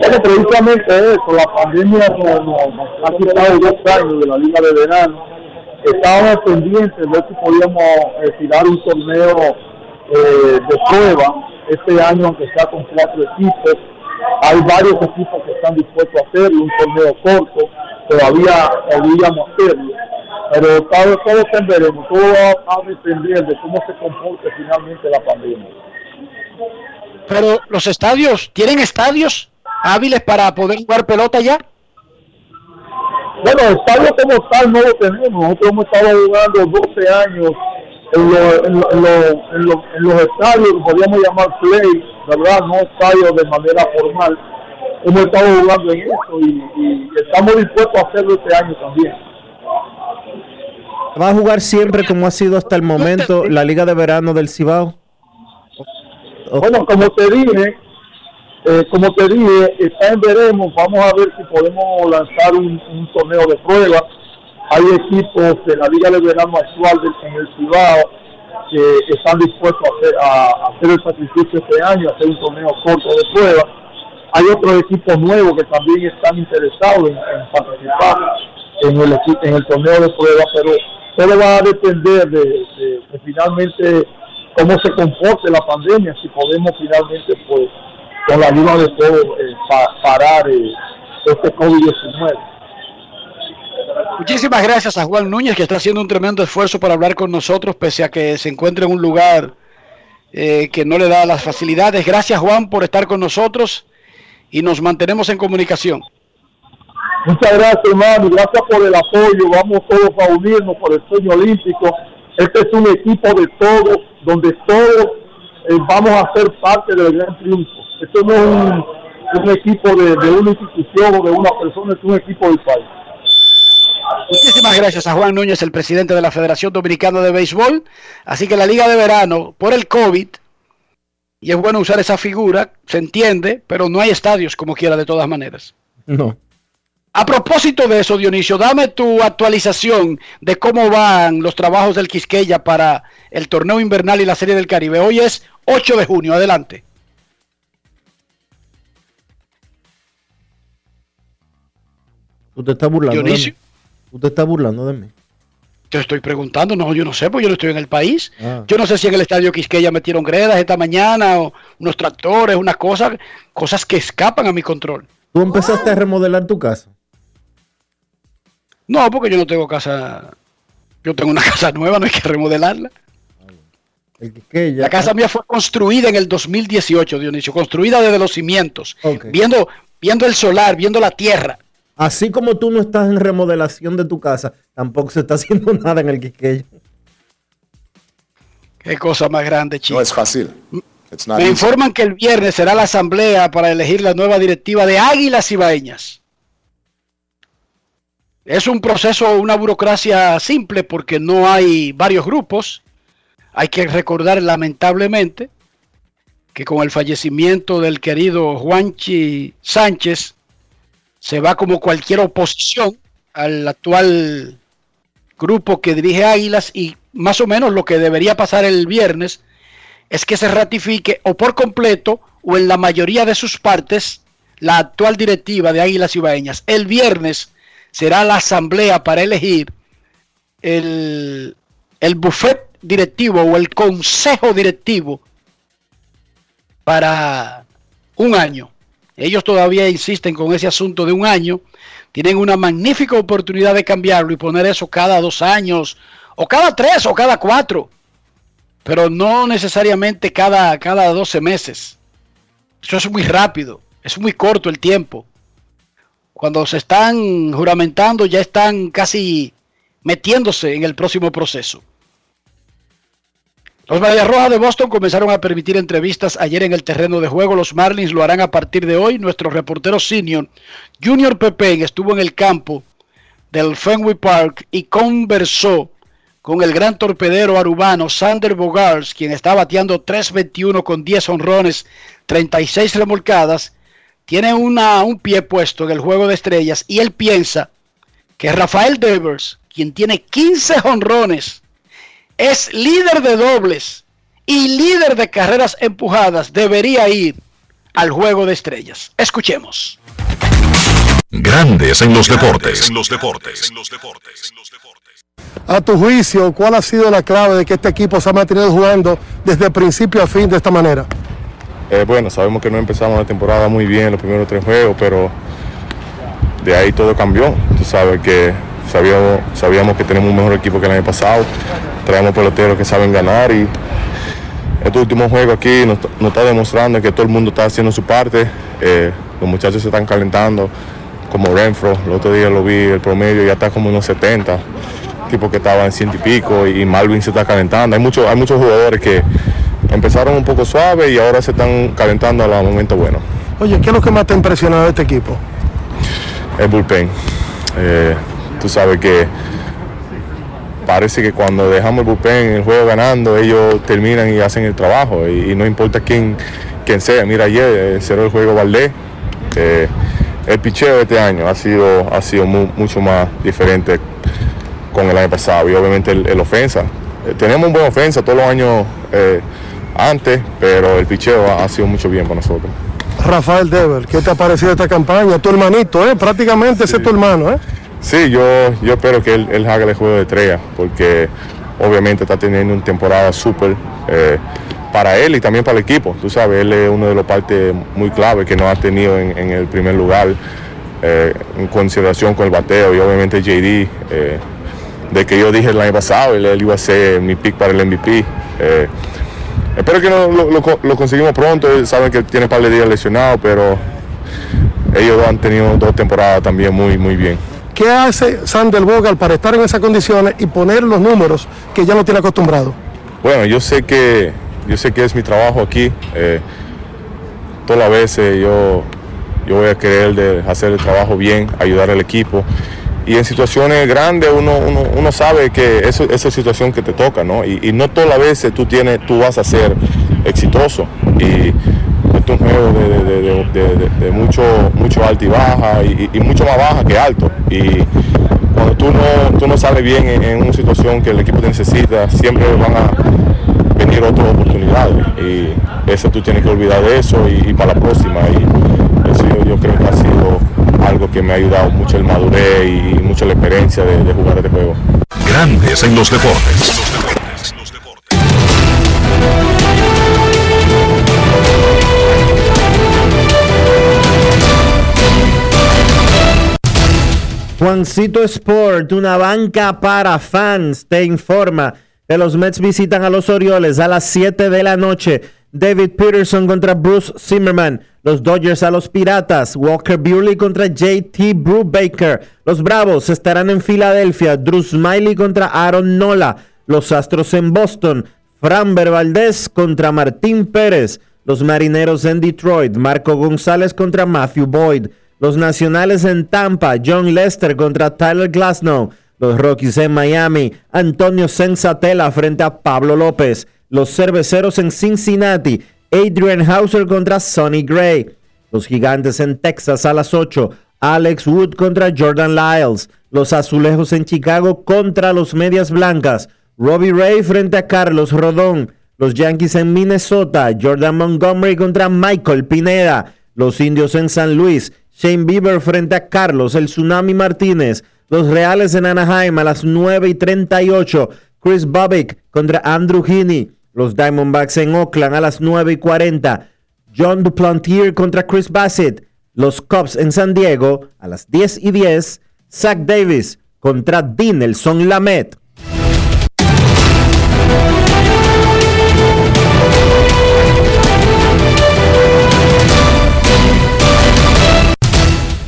Bueno, precisamente eso, la pandemia nos, ha quitado dos años de la Liga de Verano. Estábamos pendientes de si podíamos eh, tirar un torneo eh, de prueba este año, aunque sea con cuatro equipos. Hay varios equipos que están dispuestos a hacerlo, un torneo corto, todavía podríamos hacerlo. Pero todo, todo dependeremos, todo va a depender de cómo se comporte finalmente la pandemia. Pero los estadios, ¿tienen estadios hábiles para poder jugar pelota ya? Bueno, estadios como tal no lo tenemos. Nosotros hemos estado jugando 12 años en, los estadios que podríamos llamar play, ¿verdad? No estadios de manera formal. Hemos estado jugando en eso y, estamos dispuestos a hacerlo este año también. ¿Va a jugar siempre como ha sido hasta el momento la Liga de Verano del Cibao? Bueno, como te dije, eh, como te dije, está en veremos, vamos a ver si podemos lanzar un, torneo de prueba. Hay equipos de la Liga de Verano actual en el Cibao que están dispuestos a hacer, el sacrificio este año, hacer un torneo corto de prueba. Hay otros equipos nuevos que también están interesados en, participar en el, torneo de prueba, pero todo va a depender de finalmente cómo se comporte la pandemia, si podemos finalmente, pues, con la ayuda de todos, eh, parar eh, este COVID-19. Muchísimas gracias a Juan Núñez, que está haciendo un tremendo esfuerzo para hablar con nosotros, pese a que se encuentra en un lugar eh, que no le da las facilidades. Gracias, Juan, por estar con nosotros y nos mantenemos en comunicación. Muchas gracias, hermano. Gracias por el apoyo. Vamos todos a unirnos por el sueño olímpico. Este es un equipo de todos donde todos eh, vamos a ser parte del gran triunfo. Esto no es un, equipo de, una institución o de una persona, es un equipo del país. Muchísimas gracias a Juan Núñez, el presidente de la Federación Dominicana de Béisbol. Así que la Liga de Verano, por el COVID, y es bueno usar esa figura, se entiende, pero no hay estadios como quiera de todas maneras. No. A propósito de eso, Dionisio, dame tu actualización de cómo van los trabajos del Quisqueya para el torneo invernal y la Serie del Caribe. Hoy es 8 de junio, adelante. ¿Tú te estás burlando Dionisio? de mí? ¿Tú te estás burlando de mí? Te estoy preguntando, no, yo no sé, porque yo no estoy en el país. Ah. Yo no sé si en el estadio Quisqueya metieron gredas esta mañana o unos tractores, unas cosas, cosas que escapan a mi control. ¿Tú empezaste a remodelar tu casa? No, porque yo no tengo casa. Yo tengo una casa nueva, no hay que remodelarla. La casa mía fue construida en el 2018, Dionisio, construida desde los cimientos, viendo, viendo el solar, viendo la tierra. Así como tú no estás en remodelación de tu casa, tampoco se está haciendo nada en el Quisqueya. Qué cosa más grande, chicos. No es fácil. Me informan que el viernes será la asamblea para elegir la nueva directiva de Águilas Ibaeñas. Es un proceso, una burocracia simple porque no hay varios grupos. Hay que recordar lamentablemente que con el fallecimiento del querido Juanchi Sánchez se va como cualquier oposición al actual grupo que dirige Águilas y más o menos lo que debería pasar el viernes es que se ratifique o por completo o en la mayoría de sus partes la actual directiva de Águilas Ibaeñas. El viernes será la asamblea para elegir el, el directivo o el consejo directivo para un año. Ellos todavía insisten con ese asunto de un año. Tienen una magnífica oportunidad de cambiarlo y poner eso cada dos años, o cada tres, o cada cuatro. Pero no necesariamente cada, cada 12 meses. Eso es muy rápido, es muy corto el tiempo. Cuando se están juramentando ya están casi metiéndose en el próximo proceso. Los Medias Rojas de Boston comenzaron a permitir entrevistas ayer en el terreno de juego. Los Marlins lo harán a partir de hoy. Nuestro reportero senior, Junior Pepe, estuvo en el campo del Fenway Park y conversó con el gran torpedero arubano Sander Bogars, quien está bateando 3.21 con 10 honrones, 36 remolcadas. Tiene una, un pie puesto en el juego de estrellas y él piensa que Rafael Devers, quien tiene 15 honrones, es líder de dobles y líder de carreras empujadas, debería ir al juego de estrellas. Escuchemos. Grandes en los deportes. En los deportes. A tu juicio, ¿cuál ha sido la clave de que este equipo se ha mantenido jugando desde principio a fin de esta manera? Eh, bueno, sabemos que no empezamos la temporada muy bien los primeros tres juegos, pero de ahí todo cambió. Tú sabes que sabíamos, sabíamos que tenemos un mejor equipo que el año pasado, traemos peloteros que saben ganar y este último juego aquí nos, está demostrando que todo el mundo está haciendo su parte, eh, los muchachos se están calentando, como Renfro, el otro día lo vi, el promedio ya está como en unos 70, tipo que estaba en ciento y pico y Malvin se está calentando, hay, muchos hay muchos jugadores que empezaron un poco suave y ahora se están calentando a los momentos buenos. Oye, ¿qué es lo que más te ha impresionado de este equipo? El bullpen. Eh, tú sabes que parece que cuando dejamos el bullpen en el juego ganando, ellos terminan y hacen el trabajo. Y, no importa quién, quién sea. Mira, ayer eh, cerró el juego Valdés. Eh, el picheo de este año ha sido, ha sido mucho más diferente con el año pasado. Y obviamente el, ofensa. Eh, tenemos un buen ofensa todos los años antes, pero el picheo ha, sido mucho bien para nosotros. Rafael Dever, ¿qué te ha parecido esta campaña? Tu hermanito, ¿eh? prácticamente ese es tu hermano. ¿eh? Sí, yo, yo espero que él, haga el juego de estrella, porque obviamente está teniendo una temporada súper eh, para él y también para el equipo. Tú sabes, él es uno de los partes muy clave que no ha tenido en, el primer lugar eh, en consideración con el bateo y obviamente JD, eh, de que yo dije el año pasado, él, iba a ser mi pick para el MVP. espero que lo, conseguimos pronto, saben que tiene un par de días lesionado, pero ellos han tenido dos temporadas también muy, muy bien. ¿Qué hace Sander Bogal para estar en esas condiciones y poner los números que ya no tiene acostumbrado? Bueno, yo sé que, yo sé que es mi trabajo aquí. Eh, todas las veces yo, yo voy a querer de hacer el trabajo bien, ayudar al equipo. Y en situaciones grandes uno, uno, sabe que eso, esa situación que te toca, ¿no? Y, no todas las veces tú, tienes, tú vas a ser exitoso. Y un juego de, mucho, mucho alto y baja y, mucho más baja que alto. Y cuando tú no, tú no sales bien en, una situación que el equipo te necesita, siempre van a venir otras oportunidades. Y eso tú tienes que olvidar de eso y, para la próxima. Y eso yo, creo que ha sido algo que me ha ayudado mucho el madurez y mucho la experiencia de, jugar este juego. Grandes en los deportes. Juancito Sport, una banca para fans, te informa que los Mets visitan a los Orioles a las 7 de la noche. David Peterson contra Bruce Zimmerman. Los Dodgers a los Piratas. Walker Buehler contra JT Brubaker. Los Bravos estarán en Filadelfia. Drew Smiley contra Aaron Nola. Los Astros en Boston. Fran Valdez contra Martín Pérez. Los Marineros en Detroit. Marco González contra Matthew Boyd. Los Nacionales en Tampa, John Lester contra Tyler Glasnow. Los Rockies en Miami. Antonio Sensatela frente a Pablo López. Los Cerveceros en Cincinnati. Adrian Hauser contra Sonny Gray. Los Gigantes en Texas a las 8. Alex Wood contra Jordan Lyles. Los Azulejos en Chicago contra los Medias Blancas. Robbie Ray frente a Carlos Rodón. Los Yankees en Minnesota. Jordan Montgomery contra Michael Pineda. Los Indios en San Luis. Shane Bieber frente a Carlos El Tsunami Martínez. Los Reales en Anaheim a las 9 y 38. Chris Bobbick contra Andrew Heaney. Los Diamondbacks en Oakland a las 9 y 40. John Duplantier contra Chris Bassett. Los Cubs en San Diego a las 10 y 10. Zach Davis contra Dinelson Lamet.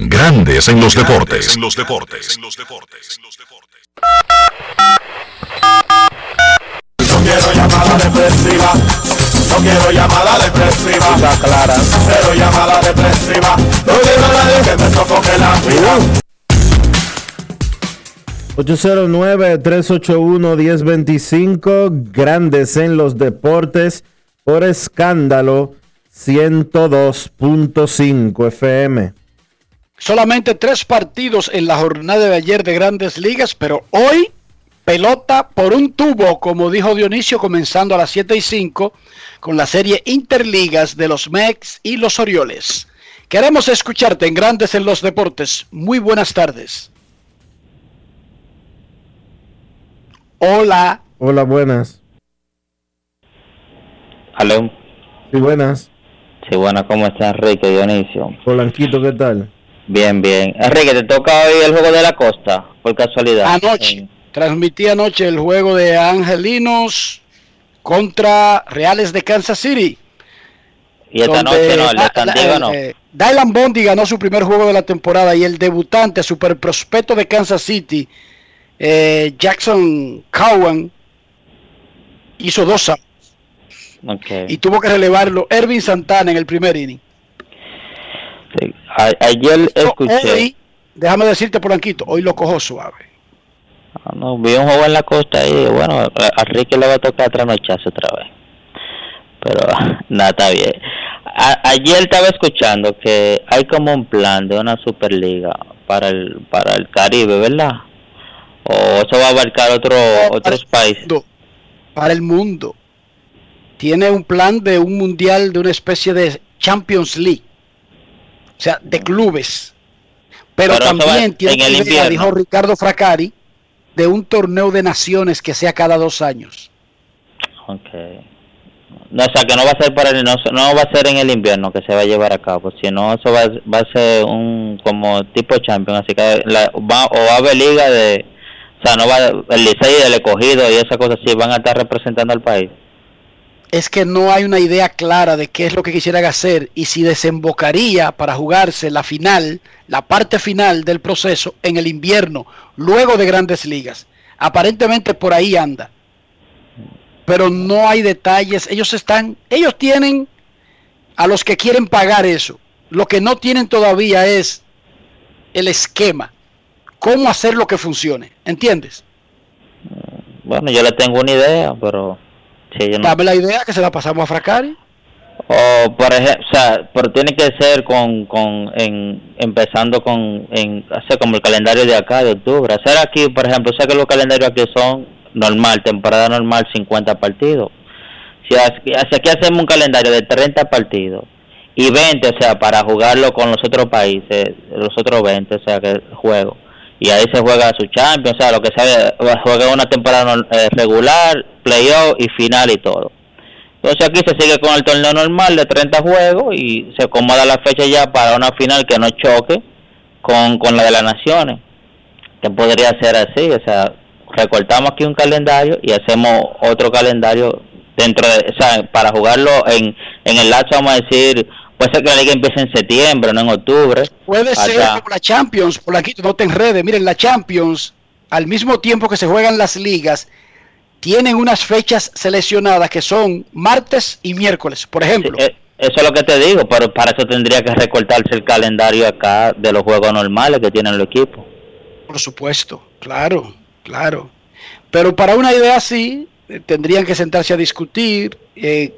Grandes en los deportes. En los deportes. No quiero llamada depresiva. No quiero llamada depresiva. clara. Cero llamada depresiva. No quiero a nadie que me sofoque la vida. 809-381-1025, grandes en los deportes, por escándalo 102.5 FM. Solamente tres partidos en la jornada de ayer de grandes ligas, pero hoy pelota por un tubo, como dijo Dionisio, comenzando a las 7 y 5 con la serie Interligas de los Mex y los Orioles. Queremos escucharte en Grandes en los Deportes. Muy buenas tardes. Hola. Hola, buenas. Aló. Sí, buenas. Sí, buenas, ¿cómo estás, Enrique Dionisio? Polanquito, ¿qué tal? Bien, bien. Enrique, ¿te toca hoy el juego de la costa, por casualidad? Anoche. Transmití anoche el juego de Angelinos contra Reales de Kansas City. Y esta noche no, el de San Diego no. Eh, Dylan Bondi ganó su primer juego de la temporada y el debutante, super prospecto de Kansas City, eh, Jackson Cowan, hizo dos outs. Okay. Y tuvo que relevarlo Ervin Santana en el primer inning. Sí. A ayer escuché. Hoy, déjame decirte, Polanquito, hoy lo cojo suave. Ah, no, vi un juego en la costa y bueno, a Ricky le va a tocar trasnocharse otra vez. Pero nada, está bien. A ayer estaba escuchando que hay como un plan de una superliga para el para el Caribe, ¿verdad? O eso va a abarcar otro, no, otros para países. Mundo, para el mundo. Tiene un plan de un mundial de una especie de Champions League. O sea, de clubes. Pero, Pero también tiene invierno. dijo Ricardo Fracari, de un torneo de naciones que sea cada dos años. Okay. No, o sea, que no va a ser para el, no, no va a ser en el invierno que se va a llevar a cabo, sino eso va, va a ser un como tipo champion, así que la, va, o va a haber liga de, o sea, no va el Licey, el escogido y esas cosas así van a estar representando al país. Es que no hay una idea clara de qué es lo que quisieran hacer y si desembocaría para jugarse la final, la parte final del proceso en el invierno, luego de grandes ligas. Aparentemente por ahí anda. Pero no hay detalles. Ellos están, ellos tienen a los que quieren pagar eso. Lo que no tienen todavía es el esquema. Cómo hacer lo que funcione. ¿Entiendes? Bueno, yo le tengo una idea, pero sí, yo no. Dame la idea que se la pasamos a Fracari. O por ejemplo, o sea, pero tiene que ser con, con en, empezando con, en, hacer como el calendario de acá, de octubre. Hacer aquí, por ejemplo, sé que los calendarios aquí son normal, temporada normal, 50 partidos. Si aquí, aquí hacemos un calendario de 30 partidos y 20, o sea, para jugarlo con los otros países, los otros 20, o sea, que juego. Y ahí se juega su Champions, o sea, lo que sea, juega una temporada eh, regular, playoff y final y todo. Entonces aquí se sigue con el torneo normal de 30 juegos y se acomoda la fecha ya para una final que no choque con, con la de las naciones, que podría ser así, o sea, recortamos aquí un calendario y hacemos otro calendario dentro de, o sea, para jugarlo en, en el lapso, vamos a decir, puede ser que la liga empiece en septiembre, no en octubre. Puede ser como la Champions, por aquí no te enredes. Miren, la Champions, al mismo tiempo que se juegan las ligas, tienen unas fechas seleccionadas que son martes y miércoles, por ejemplo. Eh, Eso es lo que te digo, pero para eso tendría que recortarse el calendario acá de los juegos normales que tienen los equipos. Por supuesto, claro, claro. Pero para una idea así, eh, tendrían que sentarse a discutir, eh,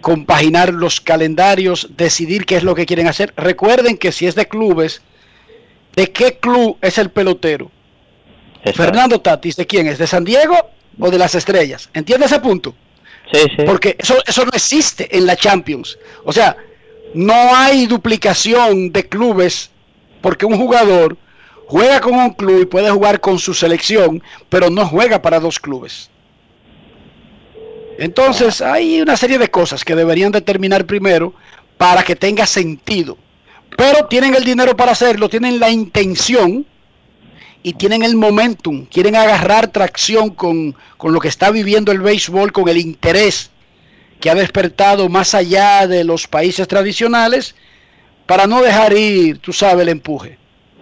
compaginar los calendarios, decidir qué es lo que quieren hacer. Recuerden que si es de clubes, ¿de qué club es el pelotero? Fernando Tatis, ¿de quién es? ¿De San Diego o de las Estrellas? ¿Entiende ese punto? Sí, sí. Porque eso, eso no existe en la Champions. O sea, no hay duplicación de clubes porque un jugador juega con un club y puede jugar con su selección, pero no juega para dos clubes. Entonces, hay una serie de cosas que deberían determinar primero para que tenga sentido. Pero tienen el dinero para hacerlo, tienen la intención y tienen el momentum, quieren agarrar tracción con, con lo que está viviendo el béisbol, con el interés que ha despertado más allá de los países tradicionales, para no dejar ir, tú sabes, el empuje.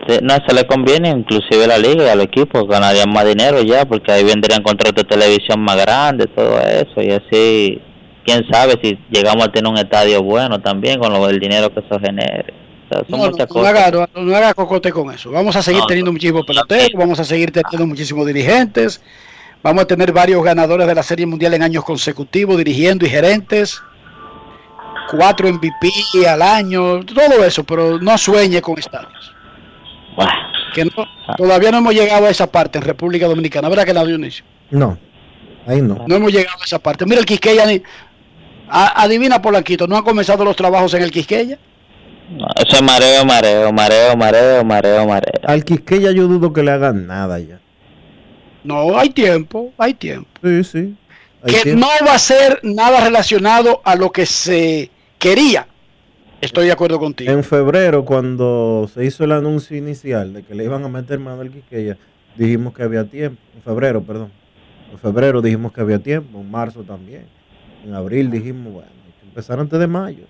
Sí, no, se le conviene inclusive a la liga y al equipo, ganarían más dinero ya, porque ahí vendrían contratos de televisión más grandes, todo eso, y así, quién sabe si llegamos a tener un estadio bueno también con lo, el dinero que eso genere. O sea, son No, no, muchas no cosas. haga, no- no haga cocote con eso. Vamos a seguir No, teniendo muchísimos peloteros, vamos a seguir teniendo muchísimos dirigentes, vamos a tener varios ganadores de la Serie Mundial en años consecutivos, dirigiendo y gerentes, cuatro MVP al año, todo eso, pero no sueñe con estadios. Que no, todavía no hemos llegado a esa parte en República Dominicana, ¿verdad que la Dionisio? No, ahí no. No hemos llegado a esa parte. Mira el Quisqueya, a- adivina Polanquito, ¿no han comenzado los trabajos en el Quisqueya? No, eso es mareo, mareo, mareo, mareo, mareo, mareo. Al Quisqueya yo dudo que le hagan nada ya. No, hay tiempo, hay tiempo. Sí, sí. hay que tiempo. no va a ser nada relacionado a lo que se quería. Estoy de acuerdo contigo. En febrero, cuando se hizo el anuncio inicial de que le iban a meter mano al Quisqueya, dijimos que había tiempo. En febrero, perdón. En febrero dijimos que había tiempo. En marzo también. En abril dijimos, bueno, hay que empezar antes de mayo.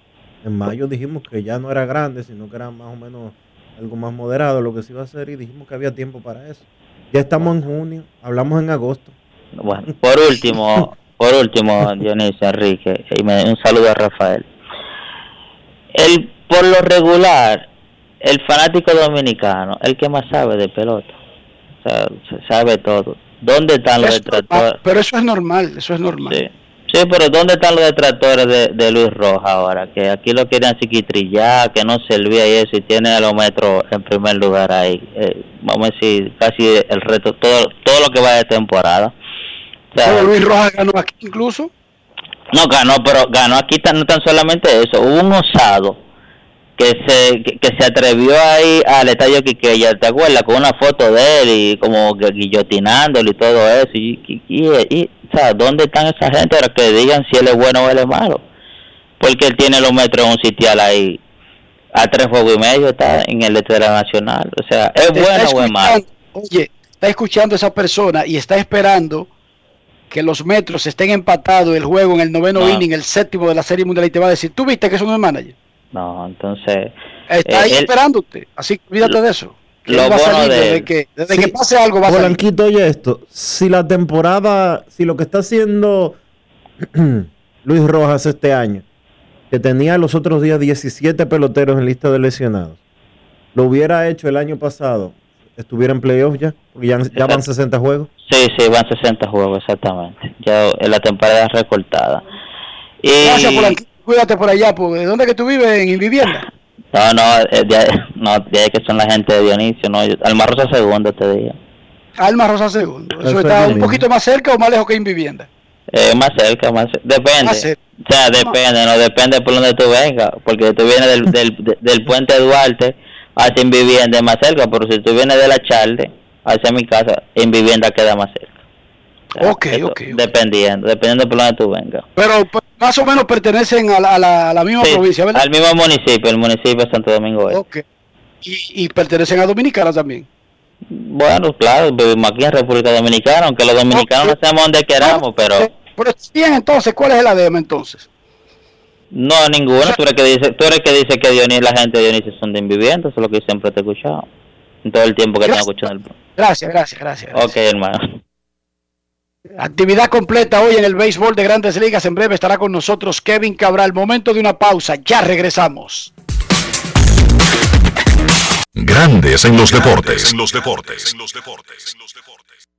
En mayo dijimos que ya no era grande, sino que era más o menos algo más moderado lo que se iba a hacer y dijimos que había tiempo para eso. Ya estamos en junio, hablamos en agosto. Bueno, por último, por último, Dionisio Enrique, y me- un saludo a Rafael. El, por lo regular, el fanático dominicano, el que más sabe de pelota, o sea, se sabe todo. ¿Dónde están los detractores? pero eso es normal, eso es normal. Sí. Sí, pero ¿dónde están los detractores de, de Luis Rojas ahora? Que aquí lo quieren psiquitrillar, que no servía y eso, y tiene a los metros en primer lugar ahí. Eh, vamos a decir, casi el reto, todo, todo lo que va de temporada. O sea, Pero Luis Rojas ganó aquí incluso. No ganó, pero ganó aquí tan, no tan solamente eso, hubo un osado que se que, que se atrevió ahí al estadio Quiqueya, ¿te acuerdas? Con una foto de él y como gu- guillotinándolo y todo eso. Y, y, y- y, o sea, ¿dónde están esa gente ahora que digan si él es bueno o él es malo? Porque él tiene los metros en un sitial ahí a tres juegos y medio, está en el letrero nacional. O sea, ¿es bueno o es malo? Oye, está escuchando a esa persona y está esperando que los metros estén empatados el juego en el noveno No. inning, el séptimo de la Serie Mundial y te va a decir, ¿tú viste que eso no es manager? No, entonces... Está eh, ahí él- esperándote, así que olvídate de eso. Lo va a bueno salir de desde que, desde Sí. que pase algo va a salir. Oye esto, si la temporada, si lo que está haciendo Luis Rojas este año, que tenía los otros días 17 peloteros en lista de lesionados, lo hubiera hecho el año pasado, estuviera en playoff ya, porque ya, ya van 60 juegos. Sí, sí, van 60 juegos, exactamente. Ya en la temporada recortada. Y... Gracias, Polanquito. Cuídate por allá, porque ¿dónde es que tú vives? ¿En Invivienda? No, no, eh, de, no, de ahí que son la gente de Dionisio, no, yo- Alma Rosa segundo te digo. Alma Rosa Segundo. Eso ¿Eso es está un mismo. poquito más cerca o más lejos que Invivienda? Eh, más cerca, más cerca. Depende. Más cerca. O sea, depende, no depende por donde tú vengas, porque tú vienes del, del, de- del puente Duarte hacia en vivienda es más cerca, pero si tú vienes de la Charle hacia mi casa, en vivienda queda más cerca. O sea, Ok, eso ok, ok. Dependiendo, dependiendo por donde tú vengas. Pero pues, más o menos pertenecen a la, a la, a la misma Sí, provincia, ¿verdad? al mismo municipio, el municipio de Santo Domingo Este. Ok. y, y pertenecen a Dominicana también. Bueno, claro, vivimos aquí en República Dominicana, aunque los dominicanos no hacemos donde queramos, pero Pero bien, entonces, ¿cuál es el ADM entonces? No ninguno. Tú eres que dice, tú eres que dice que Dionis, la gente de Dionisio son de invivientes, eso es lo que siempre te he escuchado. En todo el tiempo que tengo escuchando el. Gracias, gracias, gracias. Ok, hermano. Actividad completa hoy en el béisbol de Grandes Ligas. En breve estará con nosotros Kevin Cabral. Momento de una pausa. Ya regresamos. Grandes en los deportes. En los deportes. En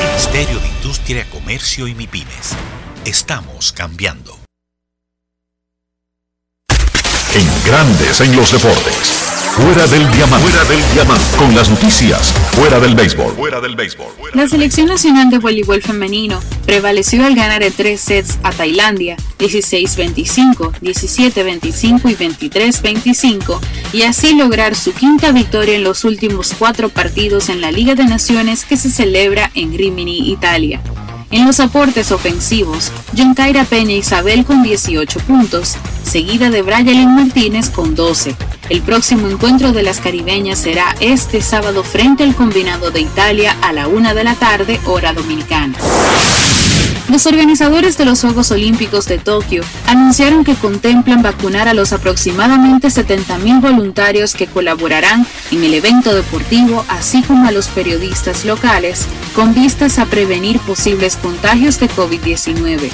Ministerio de Industria, Comercio y MIPIMES. Estamos cambiando. En Grandes en los deportes. Fuera del diamante. Fuera del diamante. Con las noticias. Fuera del béisbol. Fuera del béisbol. La selección nacional de voleibol femenino prevaleció al ganar en tres sets a Tailandia, 16-25, 17-25 y 23-25, y así lograr su quinta victoria en los últimos cuatro partidos en la Liga de Naciones que se celebra en Rimini, Italia. En los aportes ofensivos, John Kaira Peña Isabel con 18 puntos, seguida de Brian Martínez con 12. El próximo encuentro de las caribeñas será este sábado frente al combinado de Italia a la una de la tarde, hora dominicana. Los organizadores de los Juegos Olímpicos de Tokio anunciaron que contemplan vacunar a los aproximadamente 70.000 voluntarios que colaborarán en el evento deportivo, así como a los periodistas locales, con vistas a prevenir posibles contagios de COVID-19.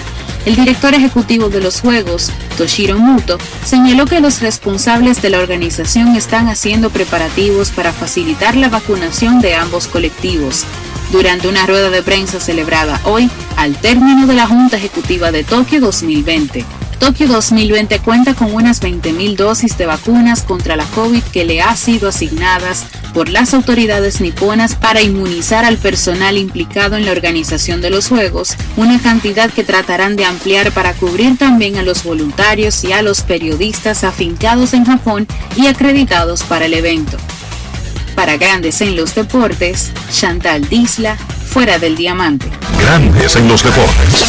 El director ejecutivo de los Juegos, Toshiro Muto, señaló que los responsables de la organización están haciendo preparativos para facilitar la vacunación de ambos colectivos. Durante una rueda de prensa celebrada hoy, al término de la Junta Ejecutiva de Tokio 2020. Tokio 2020 cuenta con unas 20.000 dosis de vacunas contra la COVID que le ha sido asignadas por las autoridades niponas para inmunizar al personal implicado en la organización de los Juegos, una cantidad que tratarán de ampliar para cubrir también a los voluntarios y a los periodistas afincados en Japón y acreditados para el evento. Para Grandes en los Deportes, Chantal Disla, fuera del diamante. Grandes en los deportes.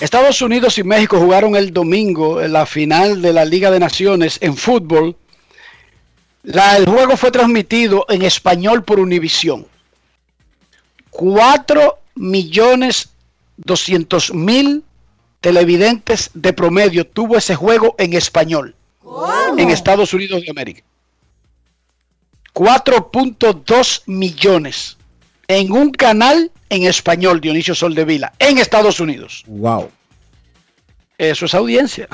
Estados Unidos y México jugaron el domingo en la final de la Liga de Naciones en fútbol. La- el juego fue transmitido en español por Univisión. 4 millones 200 mil televidentes de promedio tuvo ese juego en español en Estados Unidos de América. 4.2 millones en un canal en español, Dionisio Soldevila, en Estados Unidos. Wow. Eso es audiencia.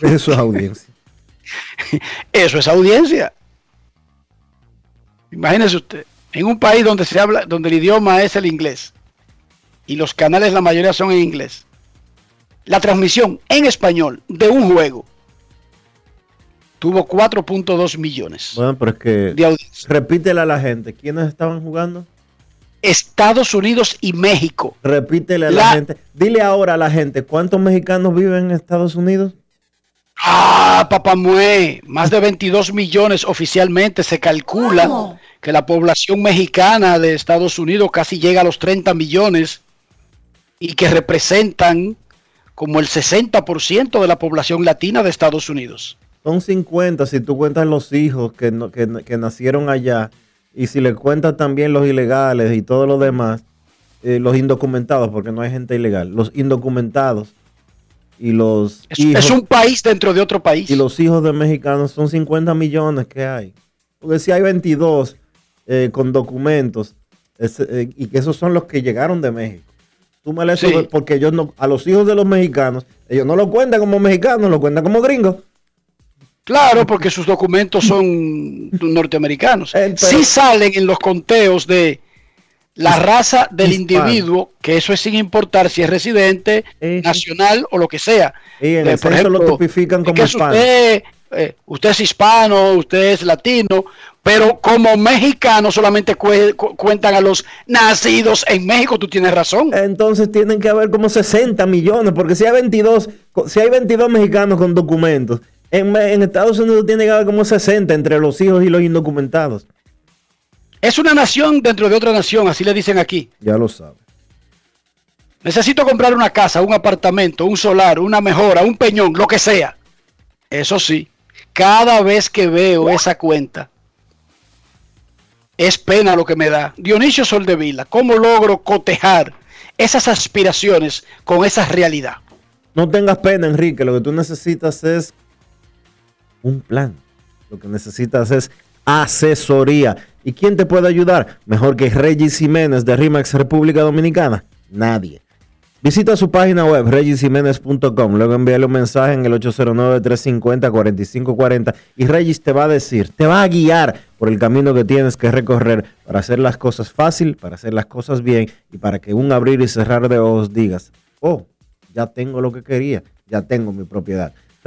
Eso es audiencia. Eso es audiencia. Imagínese usted, en un país donde se habla, donde el idioma es el inglés y los canales la mayoría son en inglés. La transmisión en español de un juego tuvo 4.2 millones. Bueno, pero es que. De audiencia. Repítele a la gente. ¿Quiénes estaban jugando? Estados Unidos y México. Repítele a la, La- gente. Dile ahora a la gente. ¿Cuántos mexicanos viven en Estados Unidos? Ah, papamue, más de 22 millones oficialmente se calcula que la población mexicana de Estados Unidos casi llega a los 30 millones. y que representan como el 60% de la población latina de Estados Unidos. Son 50 si tú cuentas los hijos que, no- que, que nacieron allá y si le cuentas también los ilegales y todo lo demás, eh, los indocumentados, porque no hay gente ilegal, los indocumentados y los Es, es un país dentro de otro país. y los hijos de mexicanos son 50 millones que hay. Porque si hay 22 eh, con documentos es, eh, y que esos son los que llegaron de México. Súmale eso, Sí. porque ellos no, a los hijos de los mexicanos, ellos no lo cuentan como mexicanos, lo cuentan como gringos. Claro, porque sus documentos son norteamericanos. sí salen en los conteos de la raza del individuo, que eso es sin importar si es residente, nacional o lo que sea. Y en Eh, el por censo lo ejemplo, tipifican como es usted, eh, usted es hispano, usted es latino, pero como mexicano solamente cue- cu- cuentan a los nacidos en México, tú tienes razón. Entonces tienen que haber como 60 millones, porque si hay 22, co- si hay 22 mexicanos con documentos, en, Estados Unidos tiene que haber como 60 entre los hijos y los indocumentados. Es una nación dentro de otra nación, así le dicen aquí. Ya lo sabes. Necesito comprar una casa, un apartamento, un solar, una mejora, un peñón, lo que sea. Eso sí, cada vez que veo esa cuenta, es pena lo que me da. Dionisio Soldevila, ¿cómo logro cotejar esas aspiraciones con esa realidad? No tengas pena, Enrique. Lo que tú necesitas es un plan. Lo que necesitas es asesoría. ¿Y quién te puede ayudar? Mejor que Regis Jiménez de RIMAX República Dominicana. Nadie. Visita su página web regisjiménez.com, luego envíale un mensaje en el 809-350-4540 y Regis te va a decir, te va a guiar por el camino que tienes que recorrer para hacer las cosas fácil, para hacer las cosas bien y para que un abrir y cerrar de ojos digas, oh, ya tengo lo que quería, ya tengo mi propiedad.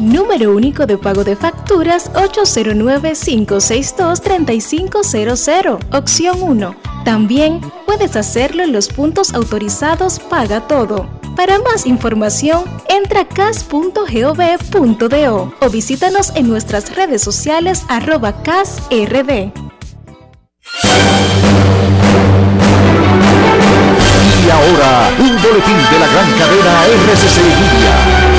Número único de pago de facturas 809-562-3500, opción 1. También puedes hacerlo en los puntos autorizados Paga Todo. Para más información, entra a cas.gov.do o visítanos en nuestras redes sociales arroba casrd. Y ahora, un boletín de la gran cadena RCC Media.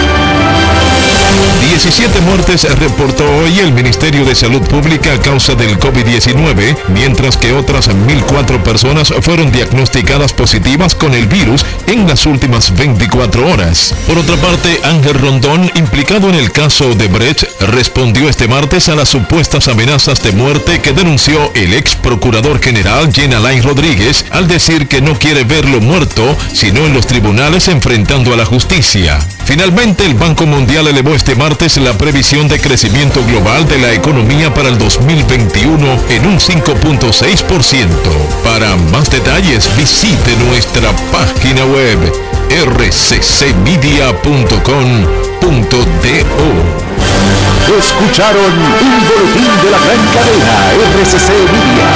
17 muertes reportó hoy el Ministerio de Salud Pública a causa del COVID-19, mientras que otras 1.004 personas fueron diagnosticadas positivas con el virus en las últimas 24 horas. Por otra parte, Ángel Rondón, implicado en el caso de Brecht, respondió este martes a las supuestas amenazas de muerte que denunció el ex procurador general Jean Alain Rodríguez al decir que no quiere verlo muerto, sino en los tribunales enfrentando a la justicia. Finalmente, el Banco Mundial elevó este martes la previsión de crecimiento global de la economía para el 2021 en un 5.6%. Para más detalles, visite nuestra página web rccmedia.com.do. Escucharon un boletín de la gran cadena RCC Media.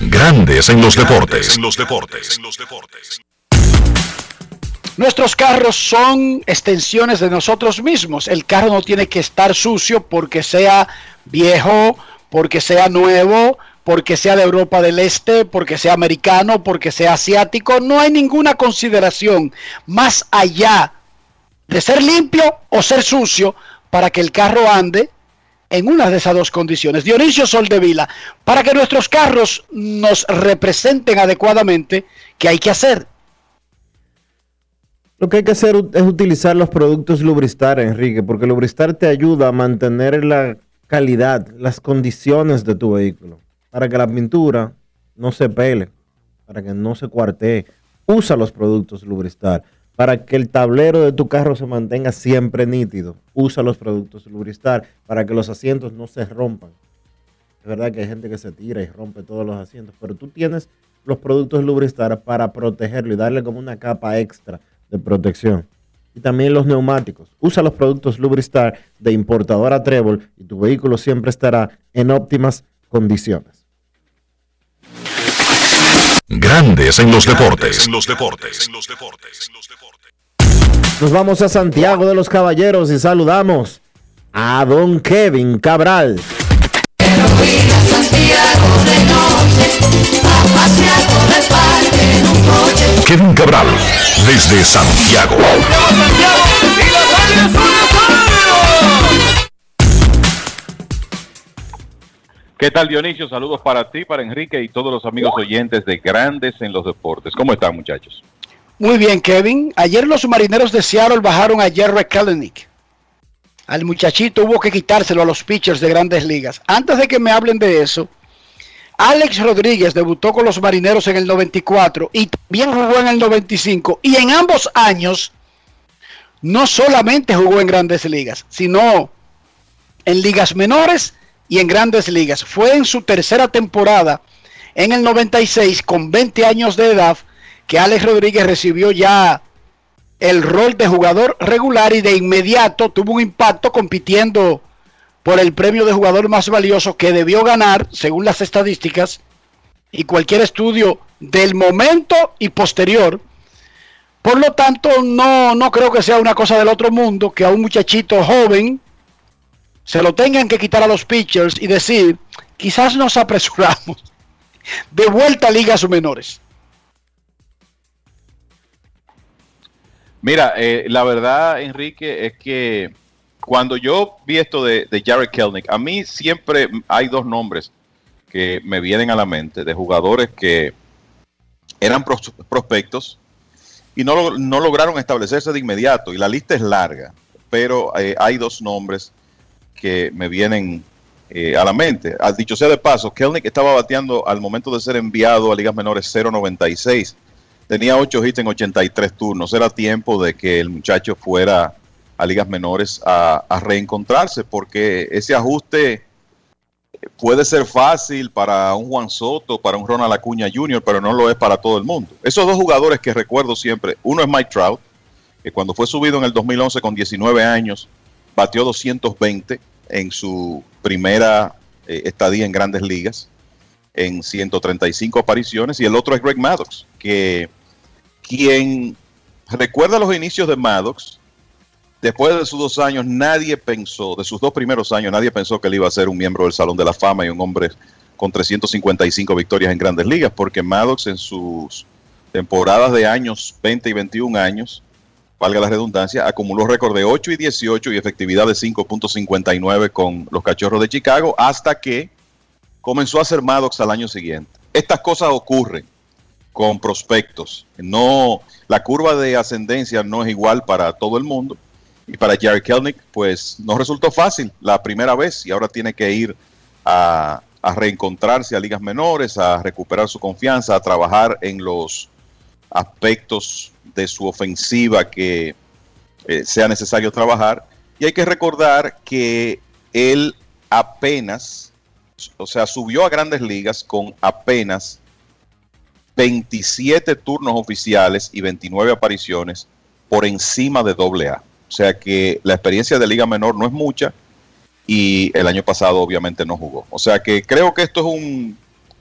Grandes en los deportes. los deportes. Nuestros carros son extensiones de nosotros mismos. El carro no tiene que estar sucio porque sea viejo, porque sea nuevo, porque sea de Europa del Este, porque sea americano, porque sea asiático. No hay ninguna consideración más allá de ser limpio o ser sucio para que el carro ande en una de esas dos condiciones. Dionisio Soldevila, para que nuestros carros nos representen adecuadamente, ¿qué hay que hacer? Lo que hay que hacer es utilizar los productos Lubristar, Enrique, porque Lubristar te ayuda a mantener la calidad, las condiciones de tu vehículo, para que la pintura no se pele, para que no se cuartee. Usa los productos Lubristar. Para que el tablero de tu carro se mantenga siempre nítido, usa los productos Lubristar. Para que los asientos no se rompan. Es verdad que hay gente que se tira y rompe todos los asientos, pero tú tienes los productos Lubristar para protegerlo y darle como una capa extra de protección. Y también los neumáticos. Usa los productos Lubristar de importadora Trébol y tu vehículo siempre estará en óptimas condiciones. Grandes en los deportes. En los deportes. Nos vamos a Santiago de los Caballeros y saludamos a don Kevin Cabral. Kevin Cabral, desde Santiago. ¿Qué tal Dionisio? Saludos para ti, para Enrique y todos los amigos oyentes de Grandes en los Deportes. ¿Cómo están muchachos? Muy bien, Kevin. Ayer los marineros de Seattle bajaron a Jerry Kelenic. Al muchachito hubo que quitárselo a los pitchers de grandes ligas. Antes de que me hablen de eso, Alex Rodríguez debutó con los marineros en el 94 y también jugó en el 95. Y en ambos años no solamente jugó en grandes ligas, sino en ligas menores y en grandes ligas. Fue en su tercera temporada en el 96 con 20 años de edad que Alex Rodríguez recibió ya el rol de jugador regular y de inmediato tuvo un impacto compitiendo por el premio de jugador más valioso que debió ganar, según las estadísticas y cualquier estudio del momento y posterior. Por lo tanto, no, no creo que sea una cosa del otro mundo que a un muchachito joven se lo tengan que quitar a los pitchers y decir, quizás nos apresuramos. De vuelta a ligas menores. Mira, eh, la verdad, Enrique, es que cuando yo vi esto de, de Jared Kelnick, a mí siempre hay dos nombres que me vienen a la mente de jugadores que eran pros- prospectos y no, no lograron establecerse de inmediato. Y la lista es larga, pero eh, hay dos nombres que me vienen eh, a la mente. Ah, dicho sea de paso, Kelnick estaba bateando al momento de ser enviado a ligas menores 0.96. Tenía 8 hits en 83 turnos. Era tiempo de que el muchacho fuera a ligas menores a, reencontrarse, porque ese ajuste puede ser fácil para un Juan Soto, para un Ronald Acuña Jr., pero no lo es para todo el mundo. Esos dos jugadores que recuerdo siempre, uno es Mike Trout, que cuando fue subido en el 2011 con 19 años, batió 220 en su primera eh, estadía en grandes ligas, en 135 apariciones, y el otro es Greg Maddox, que quien recuerda los inicios de Maddox, después de sus dos años, nadie pensó, de sus dos primeros años, nadie pensó que él iba a ser un miembro del Salón de la Fama y un hombre con 355 victorias en grandes ligas, porque Maddox en sus temporadas de años 20 y 21 años, valga la redundancia, acumuló récord de 8 y 18 y efectividad de 5.59 con los Cachorros de Chicago, hasta que comenzó a ser Maddox al año siguiente. Estas cosas ocurren con prospectos. No, la curva de ascendencia no es igual para todo el mundo. Y para Jerry Kelnick, pues no resultó fácil la primera vez y ahora tiene que ir a, reencontrarse a ligas menores, a recuperar su confianza, a trabajar en los aspectos de su ofensiva que eh, sea necesario trabajar. Y hay que recordar que él apenas, o sea, subió a grandes ligas con apenas 27 turnos oficiales y 29 apariciones por encima de doble A. Sea que la experiencia de liga menor no es mucha y el año pasado obviamente no jugó. O sea que creo que esto es un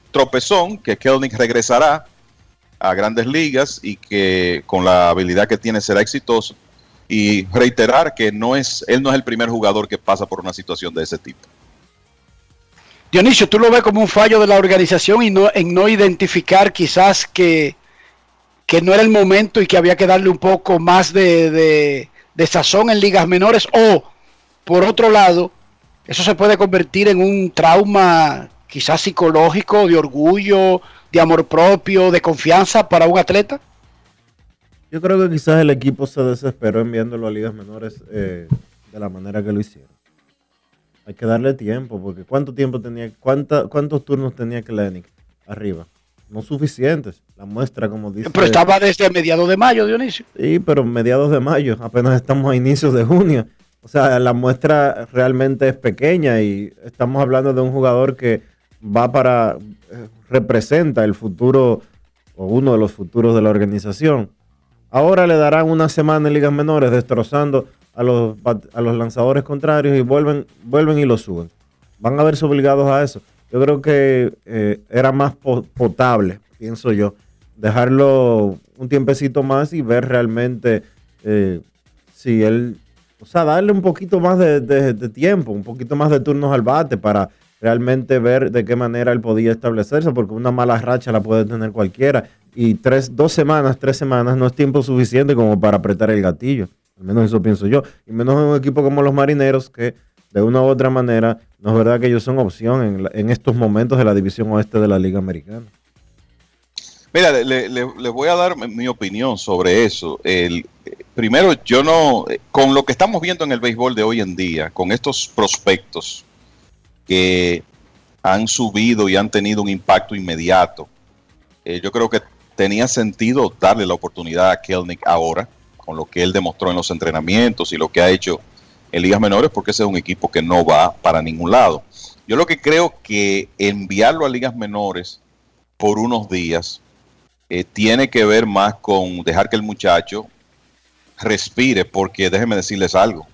tropezón, que Kelnick regresará a grandes ligas y que con la habilidad que tiene será exitoso. Y reiterar que no es, él no es el primer jugador que pasa por una situación de ese tipo. Dionisio, tú lo ves como un fallo de la organización y no en no identificar quizás que, que no era el momento y que había que darle un poco más de, de sazón en ligas menores o por otro lado, eso se puede convertir en un trauma quizás psicológico, de orgullo, de amor propio, de confianza para un atleta. Yo creo que quizás el equipo se desesperó enviándolo a ligas menores eh, de la manera que lo hicieron. Hay que darle tiempo, porque ¿cuánto tiempo tenía, cuánta, cuántos turnos tenía Klenik arriba? No suficientes. La muestra, como dice. Pero estaba desde mediados de mayo, Dionisio. Sí, pero mediados de mayo, apenas estamos a inicios de junio. O sea, la muestra realmente es pequeña y estamos hablando de un jugador que va para, eh, representa el futuro o uno de los futuros de la organización. Ahora le darán una semana en ligas menores destrozando a los, a los lanzadores contrarios y vuelven, vuelven y lo suben. Van a verse obligados a eso. Yo creo que eh, era más po- potable, pienso yo, dejarlo un tiempecito más y ver realmente eh, si él, o sea, darle un poquito más de, de- tiempo, un poquito más de turnos al bate para realmente ver de qué manera él podía establecerse, porque una mala racha la puede tener cualquiera. Y tres, dos semanas, tres semanas no es tiempo suficiente como para apretar el gatillo. Al menos eso pienso yo. Y menos en un equipo como los marineros que de una u otra manera no es verdad que ellos son opción en, la- en estos momentos de la división oeste de la Liga Americana. Mira, le, le- le- le voy a dar mi- opinión sobre eso. Primero, yo no, con lo que estamos viendo en el béisbol de hoy en día, con estos prospectos que han subido y han tenido un impacto inmediato, eh, yo creo que tenía sentido darle la oportunidad a Kelnick ahora, con lo que él demostró en los entrenamientos y lo que ha hecho en ligas menores, porque ese es un equipo que no va para ningún lado. Yo lo que creo que enviarlo a ligas menores por unos días eh, tiene que ver más con dejar que el muchacho respire, porque déjenme decirles algo.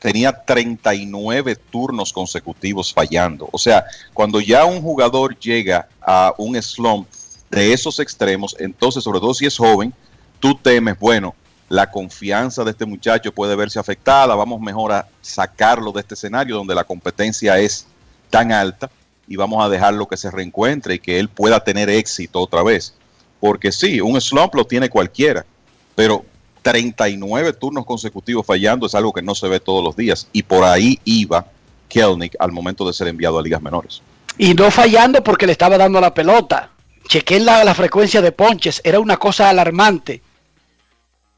Tenía 39 turnos consecutivos fallando. O sea, cuando ya un jugador llega a un slump de esos extremos, entonces, sobre todo si es joven, tú temes, bueno, la confianza de este muchacho puede verse afectada, vamos mejor a sacarlo de este escenario donde la competencia es tan alta y vamos a dejarlo que se reencuentre y que él pueda tener éxito otra vez. Porque sí, un slump lo tiene cualquiera, pero 39 turnos consecutivos fallando es algo que no se ve todos los días. Y por ahí iba Kelnick al momento de ser enviado a ligas menores. Y no fallando porque le estaba dando la pelota. Chequé la, la frecuencia de ponches, era una cosa alarmante.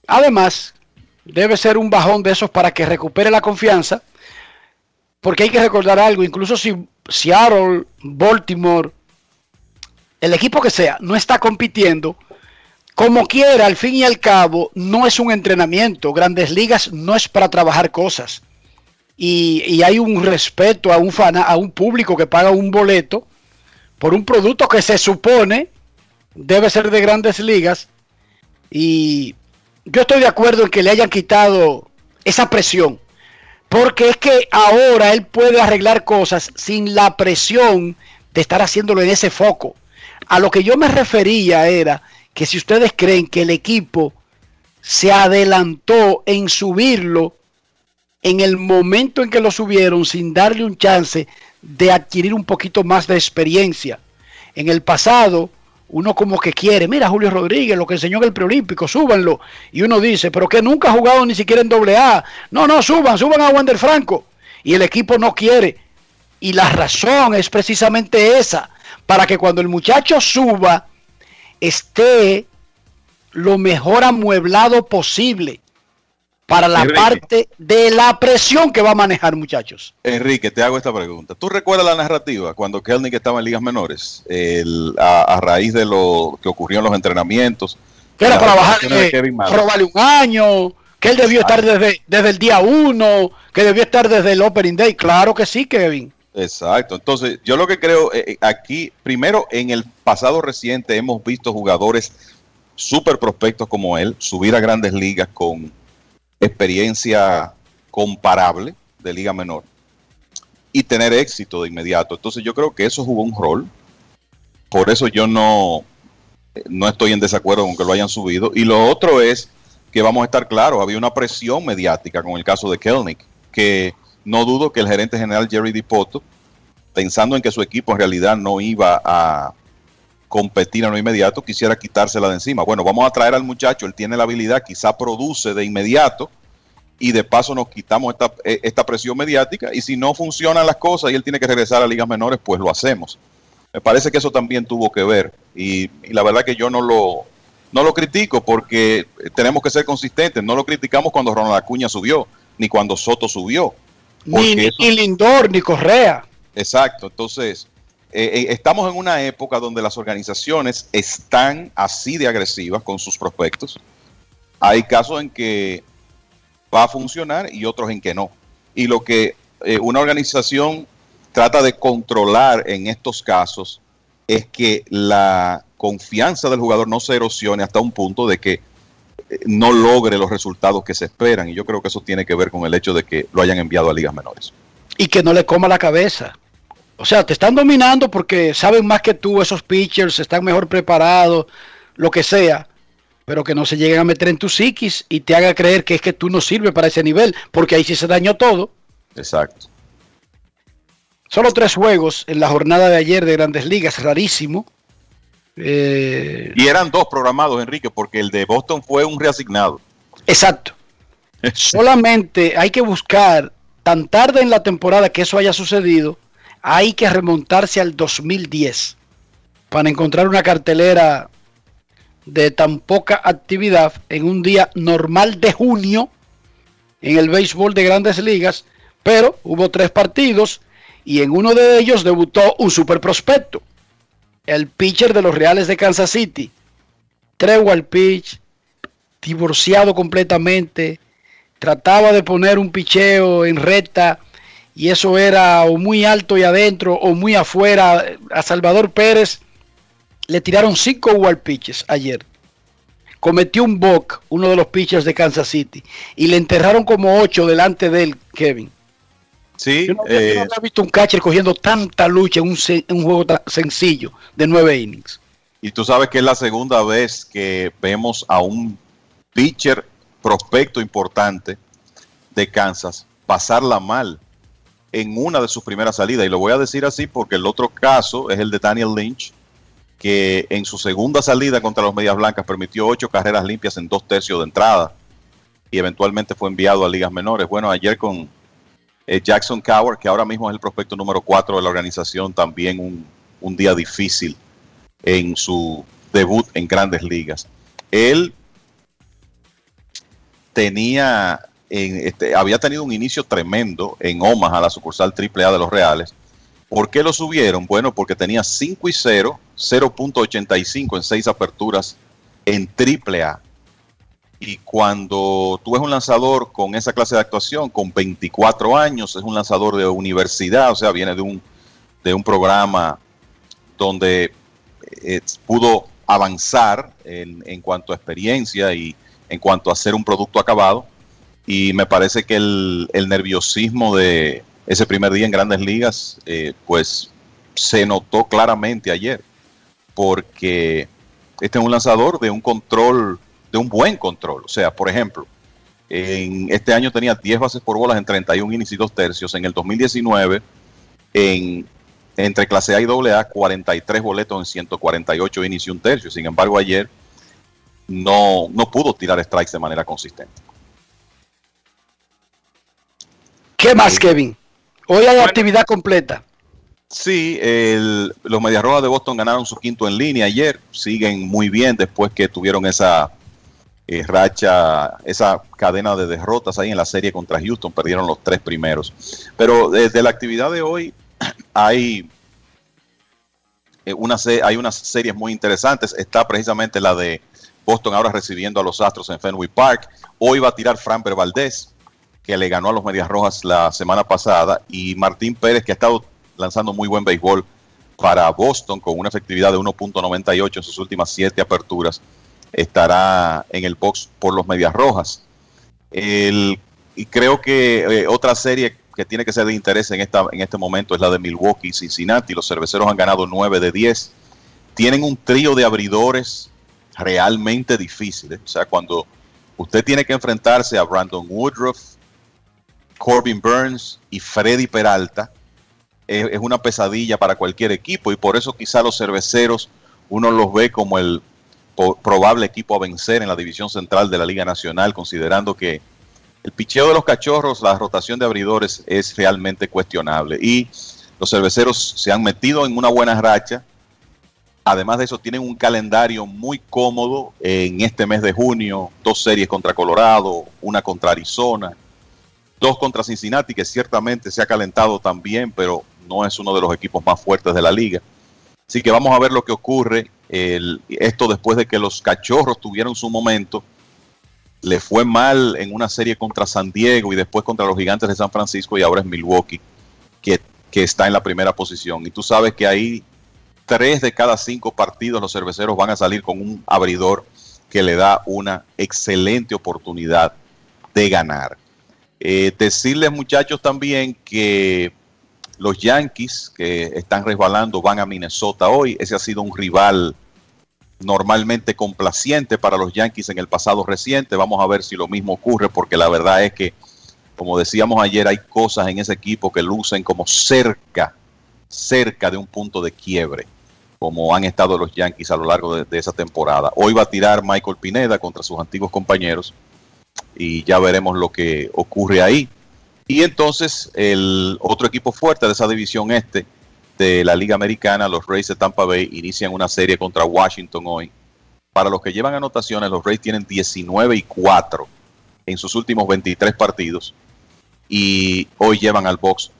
Además, debe ser un bajón de esos para que recupere la confianza, porque hay que recordar algo, incluso si Seattle, Baltimore, el equipo que sea, no está compitiendo, como quiera, al fin y al cabo, no es un entrenamiento. Grandes ligas no es para trabajar cosas. Y, hay un respeto a un, fana, a un público que paga un boleto por un producto que se supone debe ser de grandes ligas. Y yo estoy de acuerdo en que le hayan quitado esa presión. Porque es que ahora él puede arreglar cosas sin la presión de estar haciéndolo en ese foco. A lo que yo me refería era que si ustedes creen que el equipo se adelantó en subirlo en el momento en que lo subieron sin darle un chance de adquirir un poquito más de experiencia. En el pasado, uno como que quiere, mira Julio Rodríguez, lo que enseñó en el preolímpico, súbanlo. Y uno dice, pero que nunca ha jugado ni siquiera en doble A. No, no, suban, suban a Wander Franco. Y el equipo no quiere. Y la razón es precisamente esa, para que cuando el muchacho suba, esté lo mejor amueblado posible para la Enrique. parte de la presión que va a manejar, muchachos. Enrique, te hago esta pregunta. ¿Tú recuerdas la narrativa cuando Kelnick estaba en ligas menores? El- a, a raíz de lo que ocurrió en los entrenamientos. Que era para bajar, Maddox. robarle un año, que él debió estar desde, desde el día uno, que debió estar desde el Opening Day. Claro que sí, Kevin. Exacto. Entonces, yo lo que creo eh, eh, aquí, primero, en el pasado reciente hemos visto jugadores súper prospectos como él subir a grandes ligas con experiencia comparable de liga menor y tener éxito de inmediato. Entonces, yo creo que eso jugó un rol. Por eso yo no, no estoy en desacuerdo con que lo hayan subido. Y lo otro es que vamos a estar claros, había una presión mediática con el caso de Kelnick, que no dudo que el gerente general Jerry DiPoto pensando en que su equipo en realidad no iba a competir a lo inmediato, quisiera quitársela de encima. Bueno, vamos a traer al muchacho, él tiene la habilidad, quizá produce de inmediato y de paso nos quitamos esta, eh, esta presión mediática y si no funcionan las cosas y él tiene que regresar a ligas menores, pues lo hacemos. Me parece que eso también tuvo que ver y, y la verdad que yo no lo, no lo critico porque tenemos que ser consistentes. No lo criticamos cuando Ronald Acuña subió, ni cuando Soto subió. Ni, ni, ni Lindor, ni Correa. Exacto. Entonces, eh, eh, estamos en una época donde las organizaciones están así de agresivas con sus prospectos. Hay casos en que va a funcionar y otros en que no. Y lo que eh, una organización trata de controlar en estos casos es que la confianza del jugador no se erosione hasta un punto de que no logre los resultados que se esperan. Y yo creo que eso tiene que ver con el hecho de que lo hayan enviado a ligas menores. Y que no le coma la cabeza. O sea, te están dominando porque saben más que tú, esos pitchers están mejor preparados, lo que sea, pero que no se lleguen a meter en tu psiquis y te haga creer que es que tú no sirves para ese nivel, porque ahí sí se dañó todo. Exacto. Solo tres juegos en la jornada de ayer de Grandes Ligas, rarísimo. Eh, Y eran dos programados, Enrique, porque el de Boston fue un reasignado. Exacto. Solamente hay que buscar tan tarde en la temporada que eso haya sucedido, hay que remontarse al 2010 para encontrar una cartelera de tan poca actividad en un día normal de junio en el béisbol de grandes ligas, pero hubo tres partidos y en uno de ellos debutó un super prospecto, el pitcher de los Reales de Kansas City, Trewell pitch, divorciado completamente, trataba de poner un picheo en recta y eso era o muy alto y adentro o muy afuera. A Salvador Pérez le tiraron cinco wild pitches ayer. Cometió un bock, uno de los pitchers de Kansas City, y le enterraron como ocho delante de él, Kevin. Sí, Yo no, yo eh, no había visto un catcher cogiendo tanta lucha en un, en un juego tan sencillo de nueve innings. y tú sabes que es la segunda vez que vemos a un pitcher prospecto importante de Kansas pasarla mal en una de sus primeras salidas. Y lo voy a decir así porque el otro caso es el de Daniel Lynch, que en su segunda salida contra los Medias Blancas permitió ocho carreras limpias en dos tercios de entrada y eventualmente fue enviado a ligas menores. Bueno, ayer con eh, Jackson Coward, que ahora mismo es el prospecto número cuatro de la organización, también un, un día difícil en su debut en grandes ligas. Él tenía, en este, había tenido un inicio tremendo en Omaha, la sucursal AAA de los Reales. ¿Por qué lo subieron? Bueno, porque tenía 5 y 0, 0.85 en 6 aperturas en AAA. Y cuando tú eres un lanzador con esa clase de actuación, con 24 años, es un lanzador de universidad, o sea, viene de un, de un programa donde eh, pudo avanzar en, en cuanto a experiencia y en cuanto a hacer un producto acabado. Y me parece que el, el nerviosismo de ese primer día en grandes ligas, eh, pues se notó claramente ayer, porque este es un lanzador de un control, de un buen control. O sea, por ejemplo, en este año tenía 10 bases por bolas en 31 innings y 2 tercios. En el 2019, en, entre clase A y AA, 43 boletos en 148 innings y un tercio. Sin embargo, ayer no, no pudo tirar strikes de manera consistente. ¿Qué más, Kevin? Hoy hay actividad completa. Sí, el- los Medias Rojas de Boston ganaron su quinto en línea ayer. Siguen muy bien después que tuvieron esa eh, racha, esa cadena de derrotas ahí en la serie contra Houston. Perdieron los tres primeros. Pero desde la actividad de hoy hay, eh, una, hay unas series muy interesantes. Está precisamente la de Boston ahora recibiendo a los Astros en Fenway Park. Hoy va a tirar Framber Valdez, que le ganó a los Medias Rojas la semana pasada, y Martín Pérez, que ha estado lanzando muy buen béisbol para Boston con una efectividad de 1.98 en sus últimas siete aperturas, estará en el box por los Medias Rojas. El- y creo que eh, otra serie que tiene que ser de interés en, esta, en este momento es la de Milwaukee y Cincinnati. Los cerveceros han ganado 9 de 10. Tienen un trío de abridores realmente difíciles. O sea, cuando usted tiene que enfrentarse a Brandon Woodruff, Corbin Burns y Freddy Peralta, es, es una pesadilla para cualquier equipo y por eso quizá los cerveceros uno los ve como el probable equipo a vencer en la división central de la Liga Nacional, considerando que el picheo de los cachorros, la rotación de abridores es realmente cuestionable y los cerveceros se han metido en una buena racha. Además de eso, tienen un calendario muy cómodo en este mes de junio, dos series contra Colorado, una contra Arizona, dos contra Cincinnati, que ciertamente se ha calentado también, pero no es uno de los equipos más fuertes de la liga. Así que vamos a ver lo que ocurre. Esto después de que los cachorros tuvieron su momento. Le fue mal en una serie contra San Diego y después contra los gigantes de San Francisco y ahora es Milwaukee, que, que está en la primera posición. Y tú sabes que ahí tres de cada cinco partidos los cerveceros van a salir con un abridor que le da una excelente oportunidad de ganar. Eh, decirles muchachos también que los Yankees que están resbalando van a Minnesota hoy. Ese ha sido un rival normalmente complaciente para los Yankees en el pasado reciente. Vamos a ver si lo mismo ocurre porque la verdad es que, como decíamos ayer, hay cosas en ese equipo que lucen como cerca, cerca de un punto de quiebre, como han estado los Yankees a lo largo de, esa temporada. Hoy va a tirar Michael Pineda contra sus antiguos compañeros y ya veremos lo que ocurre ahí. Y entonces el otro equipo fuerte de esa división este de la Liga Americana, los Rays de Tampa Bay, inician una serie contra Washington hoy. Para los que llevan anotaciones, los Rays tienen 19 y 4 en sus últimos 23 partidos y hoy llevan al box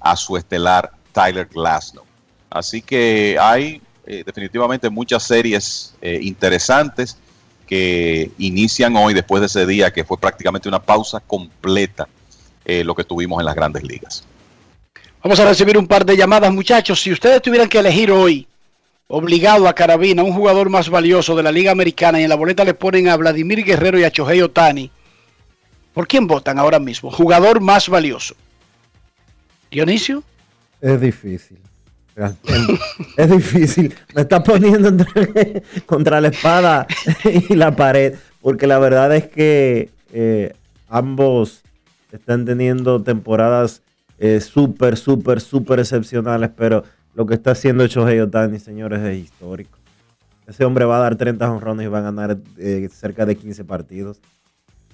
a su estelar Tyler Glasnow. Así que hay eh, definitivamente muchas series eh, interesantes que inician hoy después de ese día que fue prácticamente una pausa completa eh, lo que tuvimos en las grandes ligas. Vamos a recibir un par de llamadas, muchachos. Si ustedes tuvieran que elegir hoy, obligado a Carabina, un jugador más valioso de la Liga Americana, y en la boleta le ponen a Vladimir Guerrero y a Chohei Otani, ¿por quién votan ahora mismo? Jugador más valioso. Dionisio. Es difícil. Es difícil. Me está poniendo contra la espada y la pared. Porque la verdad es que eh, ambos están teniendo temporadas eh, súper, súper, súper excepcionales. Pero lo que está haciendo Shohei Otani, señores, es histórico. Ese hombre va a dar 30 honrones y va a ganar eh, cerca de 15 partidos.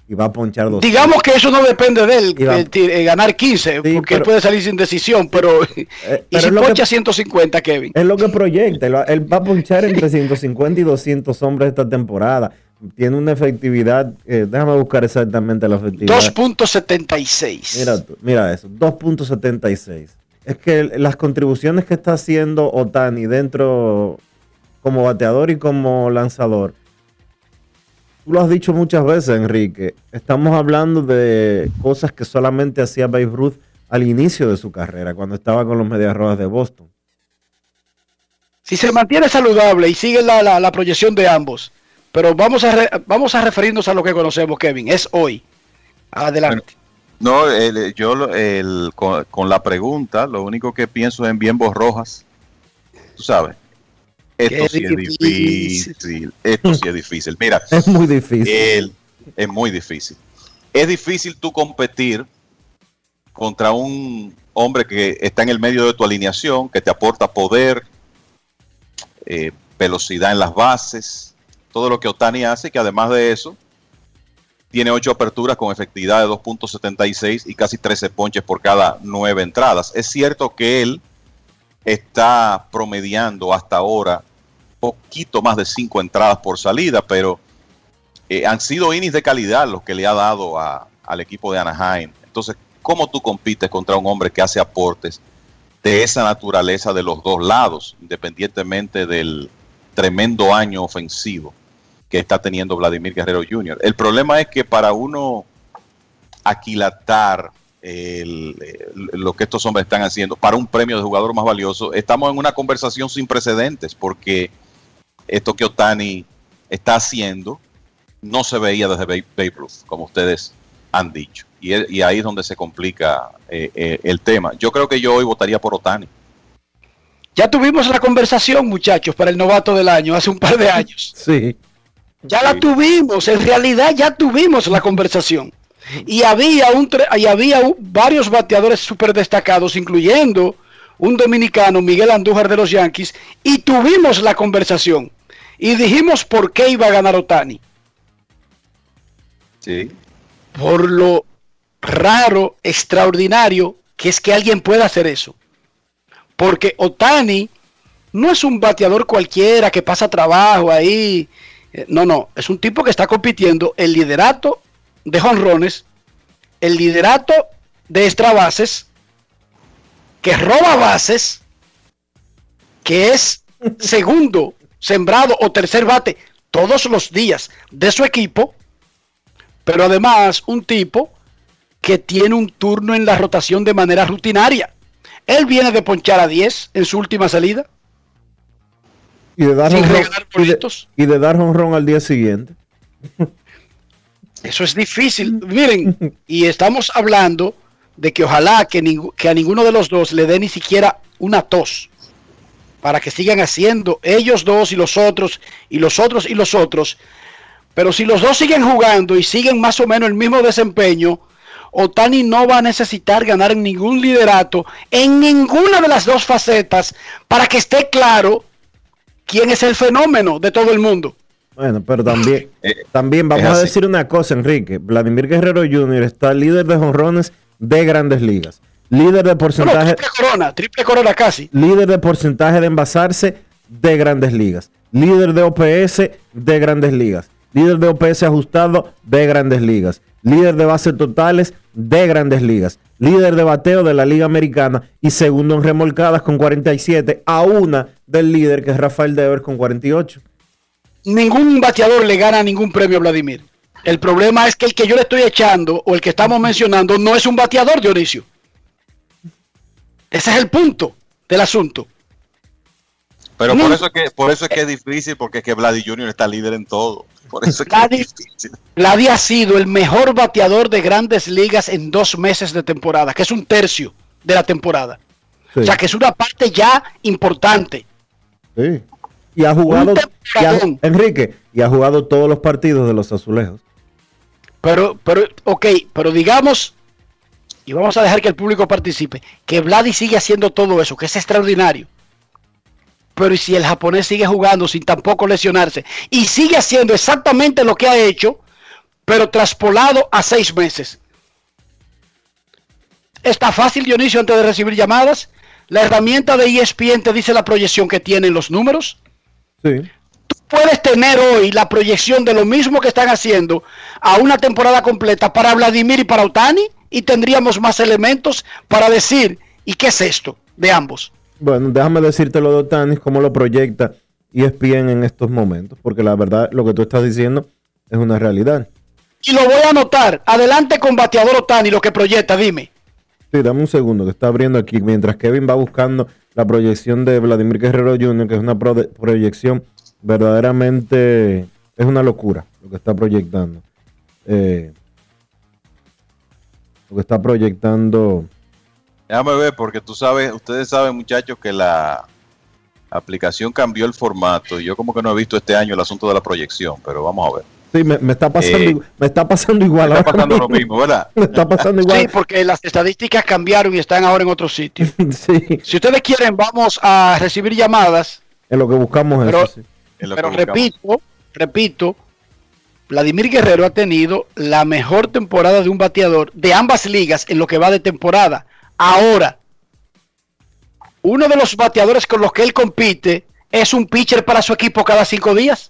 Y va a ponchar dos. Digamos que eso no depende de él, Y va- eh, eh, ganar 15, porque él puede salir sin decisión, pero... y pero si es lo que- poncha 150, Kevin. Es lo que proyecta. Él va, él va a ponchar entre 150 y 200 hombres esta temporada. Tiene una efectividad. eh, déjame buscar exactamente la efectividad. 2.76. Mira, mira eso, 2.76. Es que las contribuciones que está haciendo Otani dentro como bateador y como lanzador, tú lo has dicho muchas veces, Enrique, estamos hablando de cosas que solamente hacía Babe Ruth al inicio de su carrera, cuando estaba con los Medias Rojas de Boston. Si se mantiene saludable y sigue la, la- la proyección de ambos, pero vamos a, re- vamos a referirnos a lo que conocemos, Kevin, es hoy. Adelante. No, el- yo lo- el- con, con la pregunta, lo único que pienso es en bien Rojas. Tú sabes. Esto Qué sí es difícil. difícil. Esto sí es difícil. Mira, Es muy difícil. el- es muy difícil. Es difícil tú competir contra un hombre que está en el medio de tu alineación, que te aporta poder, eh, velocidad en las bases, todo lo que Otani hace, que además de eso, tiene ocho aperturas con efectividad de 2.76 y casi 13 ponches por cada nueve entradas. Es cierto que él está promediando hasta ahora poquito más de cinco entradas por salida, pero eh, han sido innings de calidad los que le ha dado a- al equipo de Anaheim. Entonces, ¿cómo tú compites contra un hombre que hace aportes de esa naturaleza de los dos lados, independientemente del tremendo año ofensivo que está teniendo Vladimir Guerrero Jr.? El problema es que para uno aquilatar el- el- lo que estos hombres están haciendo para un premio de jugador más valioso, estamos en una conversación sin precedentes, porque esto que Otani está haciendo no se veía desde Babe Ruth, como ustedes han dicho. Y ahí es donde se complica eh, eh, el tema. Yo creo que yo hoy votaría por Otani. Ya tuvimos la conversación, muchachos, para el novato del año, hace un par de años. Sí. Ya la tuvimos, en realidad ya tuvimos la conversación. Y había, un y había un- varios bateadores súper destacados, incluyendo un dominicano, Miguel Andújar de los Yankees, y tuvimos la conversación y dijimos por qué iba a ganar Otani. Sí. Por lo raro, extraordinario que es que alguien pueda hacer eso. Porque Otani no es un bateador cualquiera que pasa trabajo ahí. Eh, No, no, es un tipo que está compitiendo el liderato de jonrones, el liderato de extra bases, que roba bases, que es segundo sembrado o tercer bate todos los días de su equipo, pero además un tipo que tiene un turno en la rotación de manera rutinaria. Él viene de ponchar a 10 en su última salida. Y de dar honrón, regalar y de, y de dar al día siguiente. Eso es difícil. Miren, y estamos hablando de que ojalá que, ningú- que a ninguno de los dos le dé ni siquiera una tos para que sigan haciendo ellos dos y los otros y los otros y los otros. Pero si los dos siguen jugando y siguen más o menos el mismo desempeño, Otani no va a necesitar ganar ningún liderato en ninguna de las dos facetas para que esté claro quién es el fenómeno de todo el mundo. Bueno, pero también, Eh, también vamos a decir una cosa, Enrique. Vladimir Guerrero Jr. está líder de jonrones de grandes ligas. Líder de Bueno, porcentaje, triple corona, triple corona casi. líder de porcentaje de envasarse de grandes ligas. Líder de OPS de grandes ligas. Líder de OPS ajustado de grandes ligas. Líder de bases totales de grandes ligas. Líder de bateo de la Liga Americana y segundo en remolcadas con 47 a una del líder que es Rafael Devers con 48. ningún bateador le gana ningún premio a Vladimir. El problema es que el que yo le estoy echando o el que estamos mencionando no es un bateador, Dionisio. Ese es el punto del asunto. Pero por eso es que por eso es que es difícil porque es que Vladi Jr. está líder en todo. Por eso es que Vladi- es difícil. Vladi ha sido el mejor bateador de grandes ligas en dos meses de temporada, que es un tercio de la temporada. Sí. O sea, que es una parte ya importante. Sí. Y ha jugado, y ha-. Enrique, y ha jugado todos los partidos de los azulejos. Pero, pero, ok, pero digamos, y vamos a dejar que el público participe, que Vladi sigue haciendo todo eso, que es extraordinario. Pero ¿y si el japonés sigue jugando sin tampoco lesionarse y sigue haciendo exactamente lo que ha hecho, pero traspolado a seis meses? Está fácil, Dionisio, antes de recibir llamadas. La herramienta de ESPN te dice la proyección que tienen los números Sí. puedes tener hoy la proyección de lo mismo que están haciendo a una temporada completa para Vladimir y para Otani y tendríamos más elementos para decir, ¿y qué es esto de ambos? Bueno, déjame decirte lo de Otani, cómo lo proyecta E ESPN en estos momentos, porque la verdad lo que tú estás diciendo es una realidad. Y lo voy a anotar. Adelante con bateador Otani, lo que proyecta, dime. Sí, dame un segundo, que está abriendo aquí, mientras Kevin va buscando la proyección de Vladimir Guerrero Jr., que es una pro- proyección verdaderamente, es una locura lo que está proyectando. Eh, lo que está proyectando... Déjame ver, porque tú sabes, ustedes saben, muchachos, que la aplicación cambió el formato. y Yo como que no he visto este año el asunto de la proyección, pero vamos a ver. Sí, me, me está pasando, Eh, me está pasando igual. me está ahora pasando lo mismo, ¿verdad? Me está pasando igual. Sí, porque las estadísticas cambiaron y están ahora en otro sitio. Sí, Si ustedes quieren, vamos a recibir llamadas. en lo que buscamos Pero- eso. sí. Es lo que Pero buscamos. repito, repito, Vladimir Guerrero ha tenido la mejor temporada de un bateador de ambas ligas en lo que va de temporada. Ahora, uno de los bateadores con los que él compite es un pitcher para su equipo cada cinco días.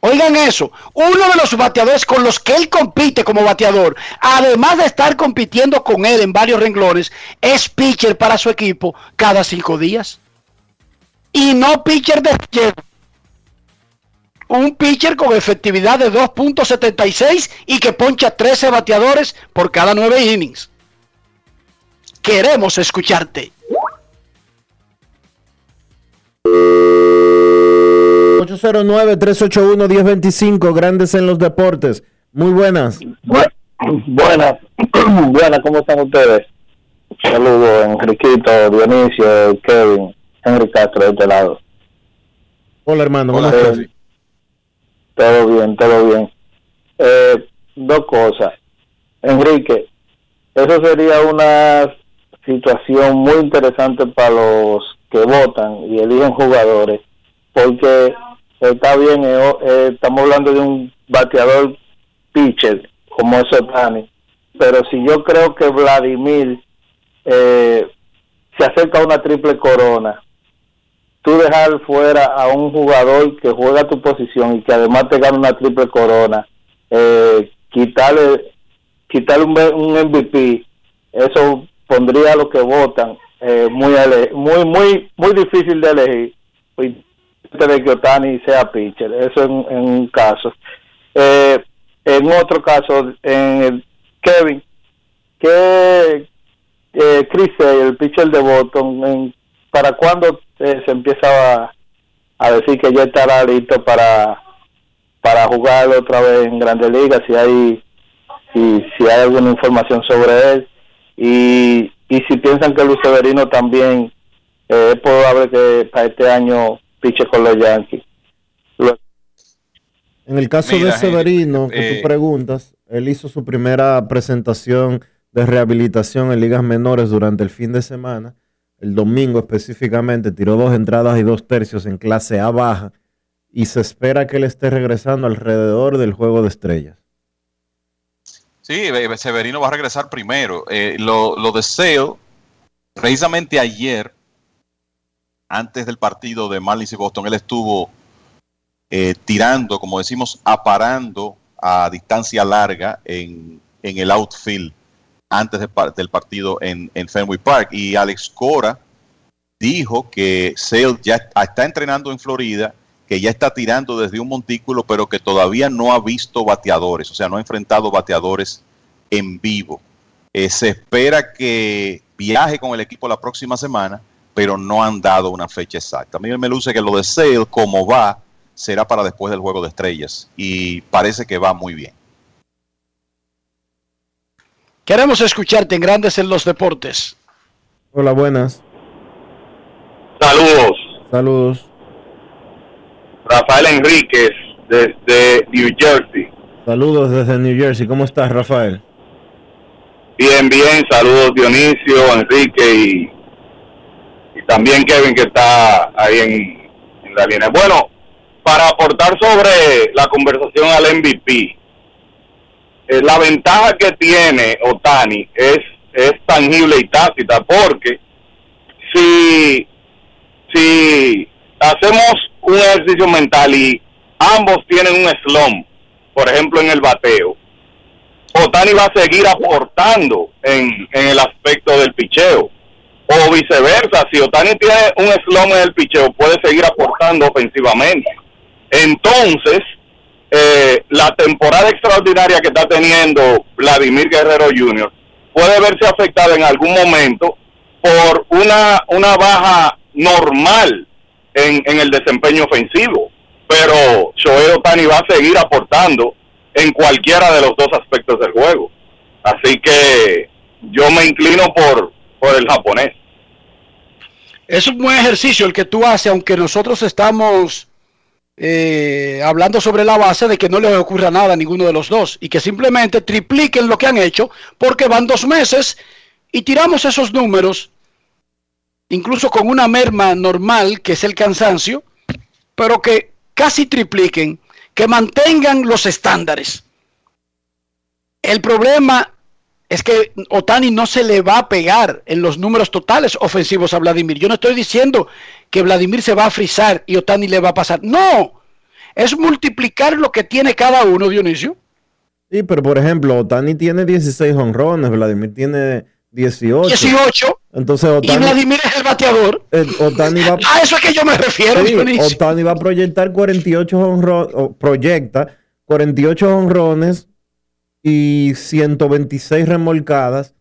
Oigan eso, uno de los bateadores con los que él compite como bateador, además de estar compitiendo con él en varios renglones, es pitcher para su equipo cada cinco días. Y no pitcher de un pitcher con efectividad de 2.76 y que poncha 13 bateadores por cada 9 innings. Queremos escucharte. 809-381-1025, grandes en los deportes. Muy buenas. Buenas, buenas, ¿cómo están ustedes? Saludos, Enriquito, Dionisio, Kevin, Henry Castro de este lado. Hola hermano, ¿cómo Hola, estás? Todo bien, todo bien. Eh, dos cosas. Enrique, eso sería una situación muy interesante para los que votan y eligen jugadores, porque está bien, eh, eh, estamos hablando de un bateador pitcher como es Otani, pero si yo creo que Vladimir eh, se acerca a una triple corona, tú dejar fuera a un jugador que juega tu posición y que además te gana una triple corona, eh, quitarle, quitarle un, un MVP, eso pondría a los que votan eh, muy, muy muy muy difícil de elegir pues, de que Otani sea pitcher eso en, un caso. Eh, en otro caso en el Kevin que eh, Chris el pitcher de Boston en- para cuándo eh, se empieza a, a decir que ya estará listo para para jugar otra vez en Grandes Ligas si hay si, si hay alguna información sobre él y, y si piensan que Luis Severino también eh, es probable que para este año piche con los Yankees. Lo- En el caso Mira, de Severino, que eh, tú preguntas, él hizo su primera presentación de rehabilitación en ligas menores durante el fin de semana. El domingo específicamente tiró dos entradas y dos tercios en clase A baja y se espera que él esté regresando alrededor del juego de estrellas. Sí, Severino va a regresar primero. Eh, lo, lo de Sale, precisamente ayer, antes del partido de Marlins y Boston, él estuvo eh, tirando, como decimos, aparando a distancia larga en, en el outfield antes de del partido en, en Fenway Park. Y Alex Cora dijo que Sale ya est- está entrenando en Florida, que ya está tirando desde un montículo, pero que todavía no ha visto bateadores, o sea, no ha enfrentado bateadores en vivo. Eh, se espera que viaje con el equipo la próxima semana, pero no han dado una fecha exacta. A mí me luce que lo de Sale, como va, será para después del juego de estrellas. Y parece que va muy bien. Queremos escucharte en Grandes en los Deportes. Hola, buenas. Saludos, Saludos. Rafael Enríquez desde New Jersey. Saludos desde New Jersey. ¿Cómo estás, Rafael? Bien, bien, saludos Dionisio, Enrique y, y también Kevin que está ahí en, en la línea. Bueno, para aportar sobre la conversación al MVP, eh, la ventaja que tiene Otani es, es tangible y tácita porque si, si hacemos un ejercicio mental y ambos tienen un slump, por ejemplo en el bateo, Otani va a seguir aportando en, en el aspecto del picheo. O viceversa, si Otani tiene un slump en el picheo, puede seguir aportando ofensivamente. Entonces, eh, la temporada extraordinaria que está teniendo Vladimir Guerrero Jr. puede verse afectada en algún momento por una, una baja normal en, el desempeño ofensivo. Pero Shohei Otani va a seguir aportando en cualquiera de los dos aspectos del juego. Así que yo me inclino por, por el japonés. Es un buen ejercicio el que tú haces, aunque nosotros estamos eh, hablando sobre la base de que no les ocurra nada a ninguno de los dos y que simplemente tripliquen lo que han hecho porque van dos meses y tiramos esos números, incluso con una merma normal que es el cansancio, pero que casi tripliquen, que mantengan los estándares. El problema es que Otani no se le va a pegar en los números totales ofensivos a Vladimir. Yo no estoy diciendo que Vladimir se va a frizar y Otani le va a pasar. No, es multiplicar lo que tiene cada uno, Dionisio. Sí, pero por ejemplo, Otani tiene 16 honrones, Vladimir tiene 18. 18. Entonces Y Vladimir es el bateador. Otani va, A eso es que yo me refiero, Sí. Otani va a proyectar 48 honrones, o proyecta 48 honrones y 126 remolcadas.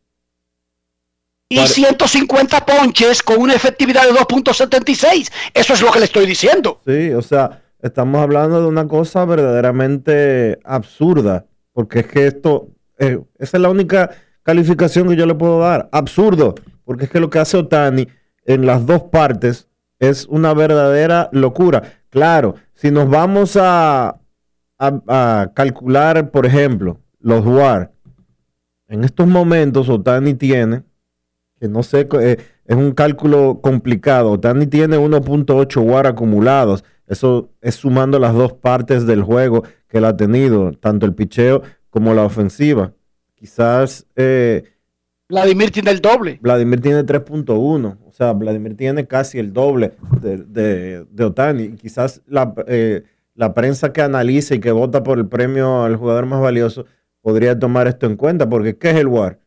Y 150 ponches con una efectividad de 2.76. Eso es lo que le estoy diciendo. Sí, o sea, estamos hablando de una cosa verdaderamente absurda, porque es que esto, eh, esa es la única calificación que yo le puedo dar, absurdo, porque es que lo que hace Otani en las dos partes es una verdadera locura. Claro, si nos vamos a, a- calcular, por ejemplo, los WAR, en estos momentos Otani tiene que no sé, eh, es un cálculo complicado. Otani tiene 1.8 WAR acumulados. Eso es sumando las dos partes del juego que él ha tenido, tanto el picheo como la ofensiva. Quizás eh, Vladimir tiene el doble. Vladimir tiene 3.1. O sea, Vladimir tiene casi el doble de, de, de Otani. Quizás la, eh, la prensa que analiza y que vota por el premio al jugador más valioso podría tomar esto en cuenta, porque ¿qué es el WAR?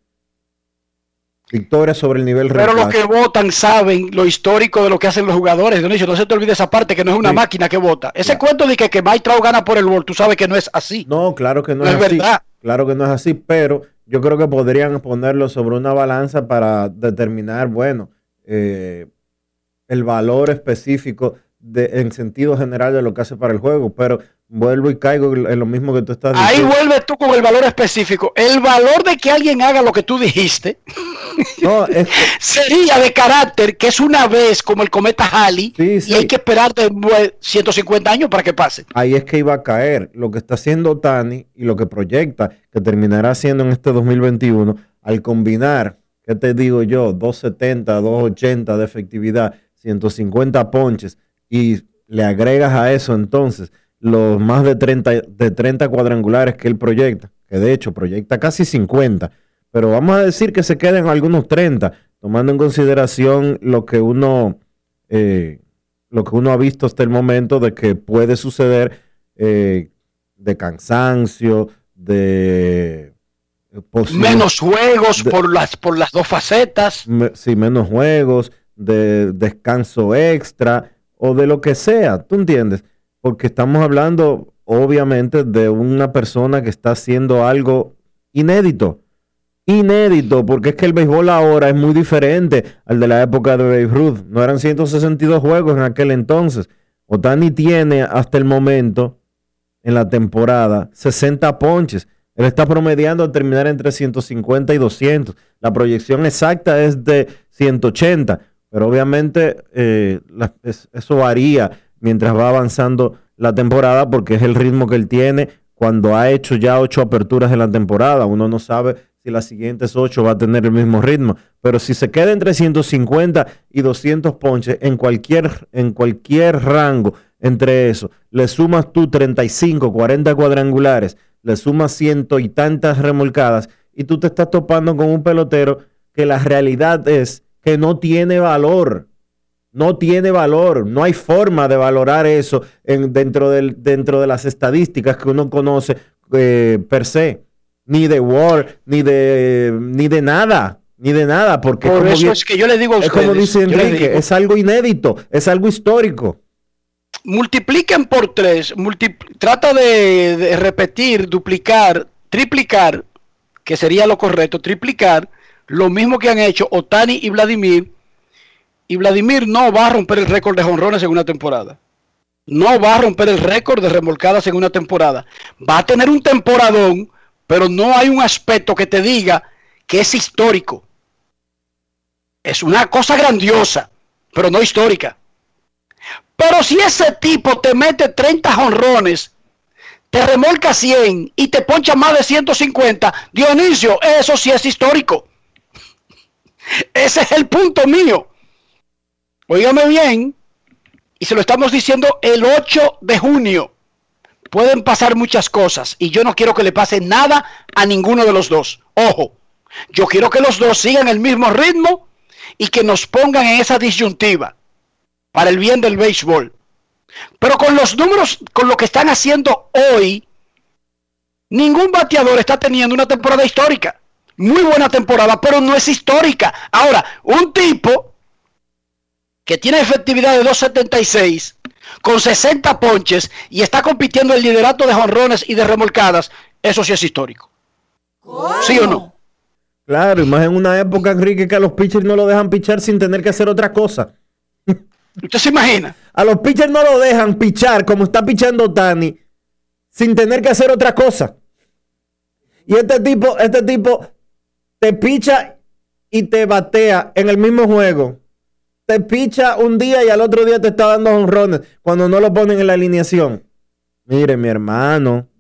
Victoria sobre el nivel Pero los que votan saben lo histórico de lo que hacen los jugadores. Dionisio, no se te olvide esa parte que no es una Sí. máquina que vota. Ese cuento de que, que Mike Trout gana por el gol, tú sabes que no es así. No, claro que no, No es, es así. verdad. Claro que no es así, pero yo creo que podrían ponerlo sobre una balanza para determinar, bueno, eh, el valor específico de, en sentido general de lo que hace para el juego. Pero vuelvo y caigo en lo mismo que tú estás Ahí diciendo. vuelves tú con el valor específico. El valor de que alguien haga lo que tú dijiste No, es- sería de carácter que es una vez como el cometa Halley y hay que esperar de nue- 150 años para que pase. ahí es que iba a caer. Lo que está haciendo Tani y lo que proyecta que terminará haciendo en este 2021, al combinar, ¿qué te digo yo? 270, 280 de efectividad, 150 ponches y le agregas a eso entonces los más de 30, de 30 cuadrangulares que él proyecta, que de hecho proyecta casi 50, pero vamos a decir que se queden algunos 30, tomando en consideración lo que uno... eh, lo que uno ha visto hasta el momento de que puede suceder eh, de cansancio, de posible- Menos juegos de- por las, por las dos facetas. me- sí, menos juegos, de descanso extra o de lo que sea, ¿tú entiendes? Porque estamos hablando obviamente de una persona que está haciendo algo inédito. Inédito, porque es que el béisbol ahora es muy diferente al de la época de Babe Ruth. No eran 162 juegos en aquel entonces. Otani tiene hasta el momento en la temporada 60 ponches. Él está promediando a terminar entre 150 y 200. La proyección exacta es de 180, pero obviamente eh, eso varía mientras va avanzando la temporada porque es el ritmo que él tiene cuando ha hecho ya ocho aperturas en la temporada. Uno no sabe si las siguientes ocho va a tener el mismo ritmo, pero si se queda entre 150 y 200 ponches en cualquier, en cualquier rango entre eso, le sumas tú 35, 40 cuadrangulares, le sumas ciento y tantas remolcadas y tú te estás topando con un pelotero que la realidad es que no tiene valor. No tiene valor, no hay forma de valorar eso en- dentro, del, dentro de las estadísticas que uno conoce eh, per se, ni de War, ni de, ni de nada, ni de nada, porque Por como eso bien- es que yo le digo a es como ustedes, dice Enrique, digo- es algo inédito, es algo histórico. multipliquen por tres, multi- trata de, de repetir, duplicar, triplicar, que sería lo correcto, triplicar lo mismo que han hecho Otani y Vladimir. Y Vladimir no va a romper el récord de jonrones en una temporada. No va a romper el récord de remolcadas en una temporada. Va a tener un temporadón, pero no hay un aspecto que te diga que es histórico. Es una cosa grandiosa, pero no histórica. Pero si ese tipo te mete 30 jonrones, te remolca 100 y te poncha más de 150, Dionisio, eso sí es histórico. Ese es el punto mío. Óigame bien, y se lo estamos diciendo el 8 de junio. Pueden pasar muchas cosas y yo no quiero que le pase nada a ninguno de los dos. Ojo, yo quiero que los dos sigan el mismo ritmo y que nos pongan en esa disyuntiva para el bien del béisbol. Pero con los números, con lo que están haciendo hoy, ningún bateador está teniendo una temporada histórica. Muy buena temporada, pero no es histórica. Ahora, un tipo que tiene efectividad de 276 con 60 ponches y está compitiendo el liderato de jonrones y de remolcadas, eso sí es histórico. ¿Sí o no? Claro, y más en una época, Enrique, que a los pitchers no lo dejan pichar sin tener que hacer otra cosa. ¿Usted se imagina? A los pitchers no lo dejan pichar como está pichando Tani sin tener que hacer otra cosa. Y este tipo, este tipo te picha y te batea en el mismo juego. Te picha un día y al otro día te está dando honrones cuando no lo ponen en la alineación. Mire, mi hermano,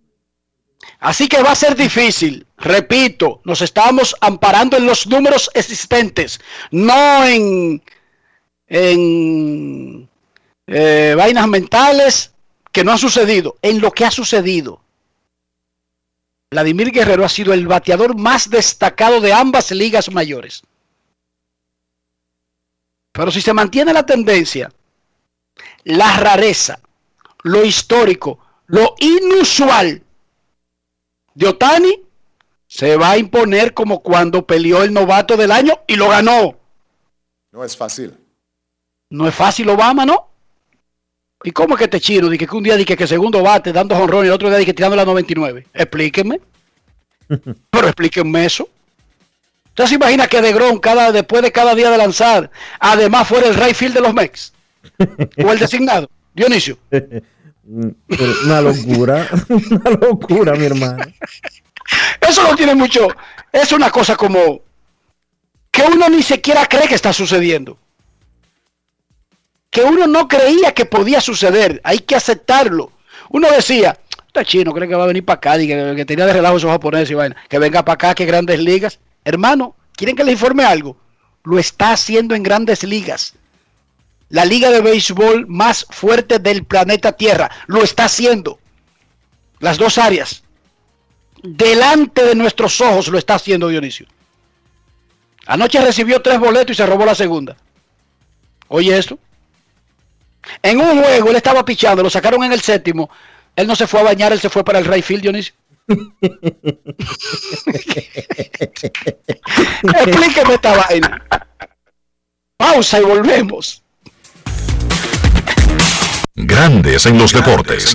Así que va a ser difícil. Repito, nos estamos amparando en los números existentes, no en, en eh, vainas mentales que no han sucedido, en lo que ha sucedido. Vladimir Guerrero ha sido el bateador más destacado de ambas ligas mayores. Pero si se mantiene la tendencia, la rareza, lo histórico, lo inusual de Otani, se va a imponer como cuando peleó el novato del año y lo ganó. No es fácil. No es fácil Obama, ¿no? ¿Y cómo es que este chino dice que un día dice que segundo bate dando jonrón y el otro día dice que tirando la 99? Explíquenme. Pero explíquenme eso. ¿Usted se imagina que De Grom cada, después de cada día de lanzar, además fuera el right field de los Mex? ¿O el designado? Dionisio. Una locura, una locura, mi hermano. Eso no tiene mucho. Es una cosa como que uno ni siquiera cree que está sucediendo. Que uno no creía que podía suceder. Hay que aceptarlo. Uno decía, este chino cree que va a venir para acá, y que, que tenía de relajo esos japoneses y vaina. Que venga para acá, que grandes ligas. Hermano, ¿quieren que les informe algo? Lo está haciendo en grandes ligas. La liga de béisbol más fuerte del planeta Tierra. Lo está haciendo. Las dos áreas. Delante de nuestros ojos lo está haciendo Dionisio. Anoche recibió tres boletos y se robó la segunda. Oye esto. En un juego él estaba pichando, lo sacaron en el séptimo. Él no se fue a bañar, él se fue para el right field, Dionisio. Explíqueme esta vaina. Pausa y volvemos. Grandes en los deportes.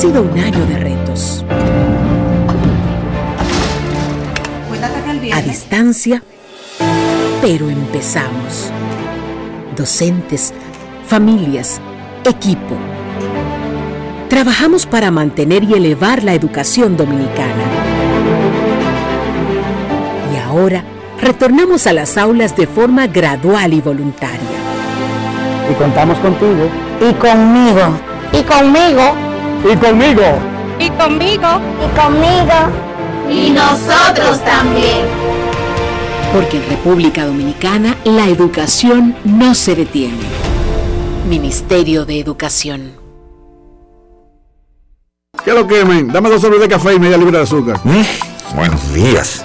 Sido un año de retos. A distancia, pero empezamos. Docentes, familias, equipo. Trabajamos para mantener y elevar la educación dominicana. Y ahora retornamos a las aulas de forma gradual y voluntaria. Y contamos contigo. Y conmigo. Y conmigo. Y conmigo. Y conmigo. Y conmigo. Y nosotros también. Porque en República Dominicana la educación no se detiene. Ministerio de Educación. ¿Qué lo quemen? Dame dos sobres de café y media libra de azúcar. Buenos días.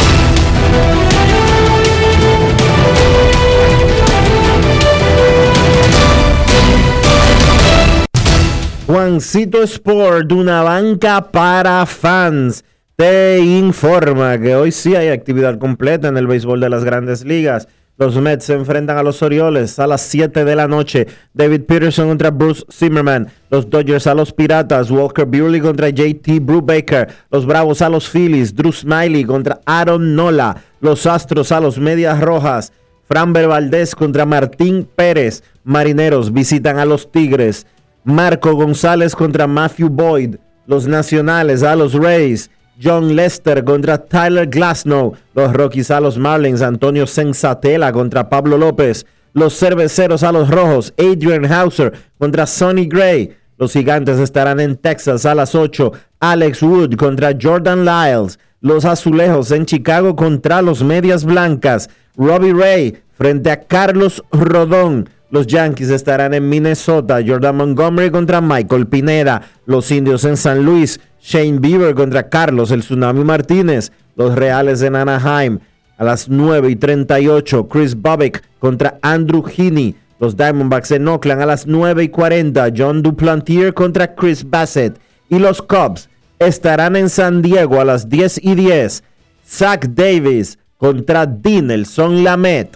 Juancito Sport, una banca para fans, te informa que hoy sí hay actividad completa en el béisbol de las grandes ligas. Los Mets se enfrentan a los Orioles a las 7 de la noche. David Peterson contra Bruce Zimmerman. Los Dodgers a los Piratas. Walker Buehler contra JT Brubaker. Los Bravos a los Phillies. Drew Smiley contra Aaron Nola. Los Astros a los Medias Rojas. Framber Valdez contra Martín Pérez. Marineros visitan a los Tigres. Marco González contra Matthew Boyd. Los Nacionales a los Rays. John Lester contra Tyler Glasnow. Los Rockies a los Marlins. Antonio Sensatela contra Pablo López. Los Cerveceros a los Rojos. Adrian Hauser contra Sonny Gray. Los Gigantes estarán en Texas a las 8. Alex Wood contra Jordan Lyles. Los Azulejos en Chicago contra los Medias Blancas. Robbie Ray frente a Carlos Rodón. Los Yankees estarán en Minnesota. Jordan Montgomery contra Michael Pineda. Los Indios en San Luis. Shane Bieber contra Carlos el Tsunami Martínez. Los Reales en Anaheim. A las 9 y 38. Chris Bobbick contra Andrew Heaney. Los Diamondbacks en Oakland a las 9 y 40. John Duplantier contra Chris Bassett. Y los Cubs estarán en San Diego a las 10 y 10. Zach Davis contra Dinelson Lamet.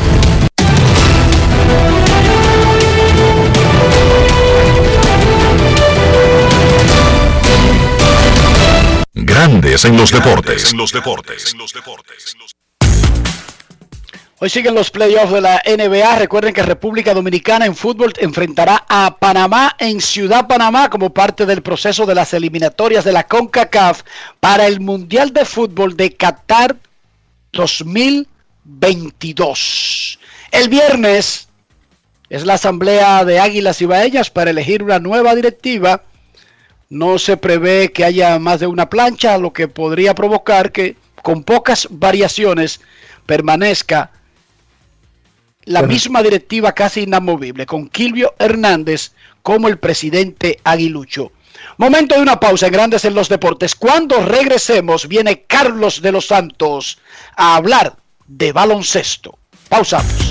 Grandes en los deportes. En los deportes. Hoy siguen los playoffs de la NBA. Recuerden que República Dominicana en fútbol enfrentará a Panamá en Ciudad Panamá como parte del proceso de las eliminatorias de la CONCACAF para el Mundial de Fútbol de Qatar 2022. El viernes es la asamblea de Águilas y Baellas para elegir una nueva directiva. No se prevé que haya más de una plancha, lo que podría provocar que con pocas variaciones permanezca la misma directiva casi inamovible, con Kilvio Hernández como el presidente aguilucho. Momento de una pausa en Grandes en los Deportes. Cuando regresemos, viene Carlos de los Santos a hablar de baloncesto. Pausamos.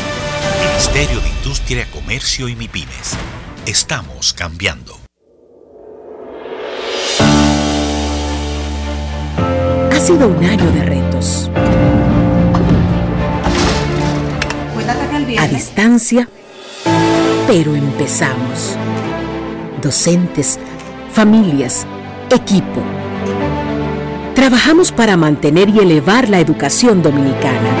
Ministerio de Industria, Comercio y MIPIMES. Estamos cambiando. Ha sido un año de retos. A distancia, pero empezamos. Docentes, familias, equipo. Trabajamos para mantener y elevar la educación dominicana.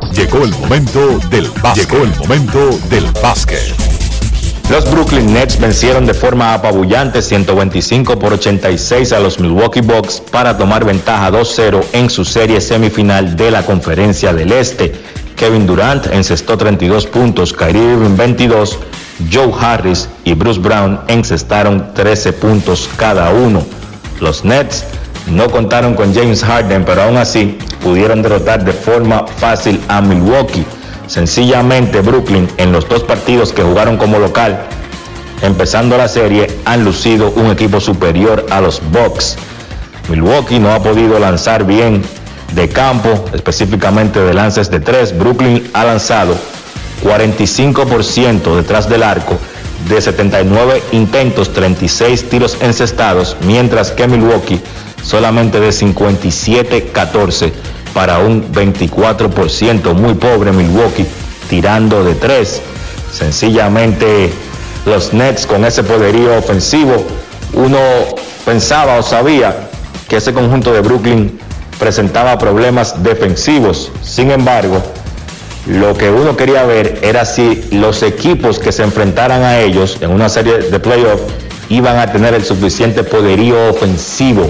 Llegó el momento del básquet. Llegó el momento del básquet. Los Brooklyn Nets vencieron de forma apabullante 125 por 86 a los Milwaukee Bucks para tomar ventaja 2-0 en su serie semifinal de la Conferencia del Este. Kevin Durant encestó 32 puntos, Kyrie Irving 22, Joe Harris y Bruce Brown encestaron 13 puntos cada uno. Los Nets no contaron con James Harden, pero aún así pudieron derrotar de forma fácil a Milwaukee. Sencillamente Brooklyn en los dos partidos que jugaron como local, empezando la serie, han lucido un equipo superior a los Bucks. Milwaukee no ha podido lanzar bien de campo, específicamente de lances de tres. Brooklyn ha lanzado 45% detrás del arco, de 79 intentos, 36 tiros encestados, mientras que Milwaukee solamente de 57-14 para un 24%. Muy pobre Milwaukee tirando de 3. Sencillamente los Nets con ese poderío ofensivo, uno pensaba o sabía que ese conjunto de Brooklyn presentaba problemas defensivos. Sin embargo, lo que uno quería ver era si los equipos que se enfrentaran a ellos en una serie de playoffs iban a tener el suficiente poderío ofensivo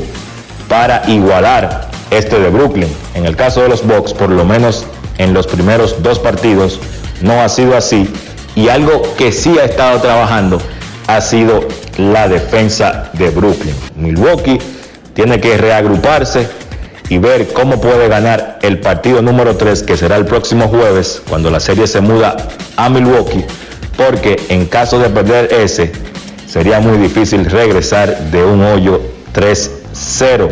para igualar este de Brooklyn. En el caso de los Bucks, por lo menos en los primeros dos partidos, no ha sido así. Y algo que sí ha estado trabajando ha sido la defensa de Brooklyn. Milwaukee tiene que reagruparse y ver cómo puede ganar el partido número 3, que será el próximo jueves, cuando la serie se muda a Milwaukee, porque en caso de perder ese, sería muy difícil regresar de un hoyo 3-0.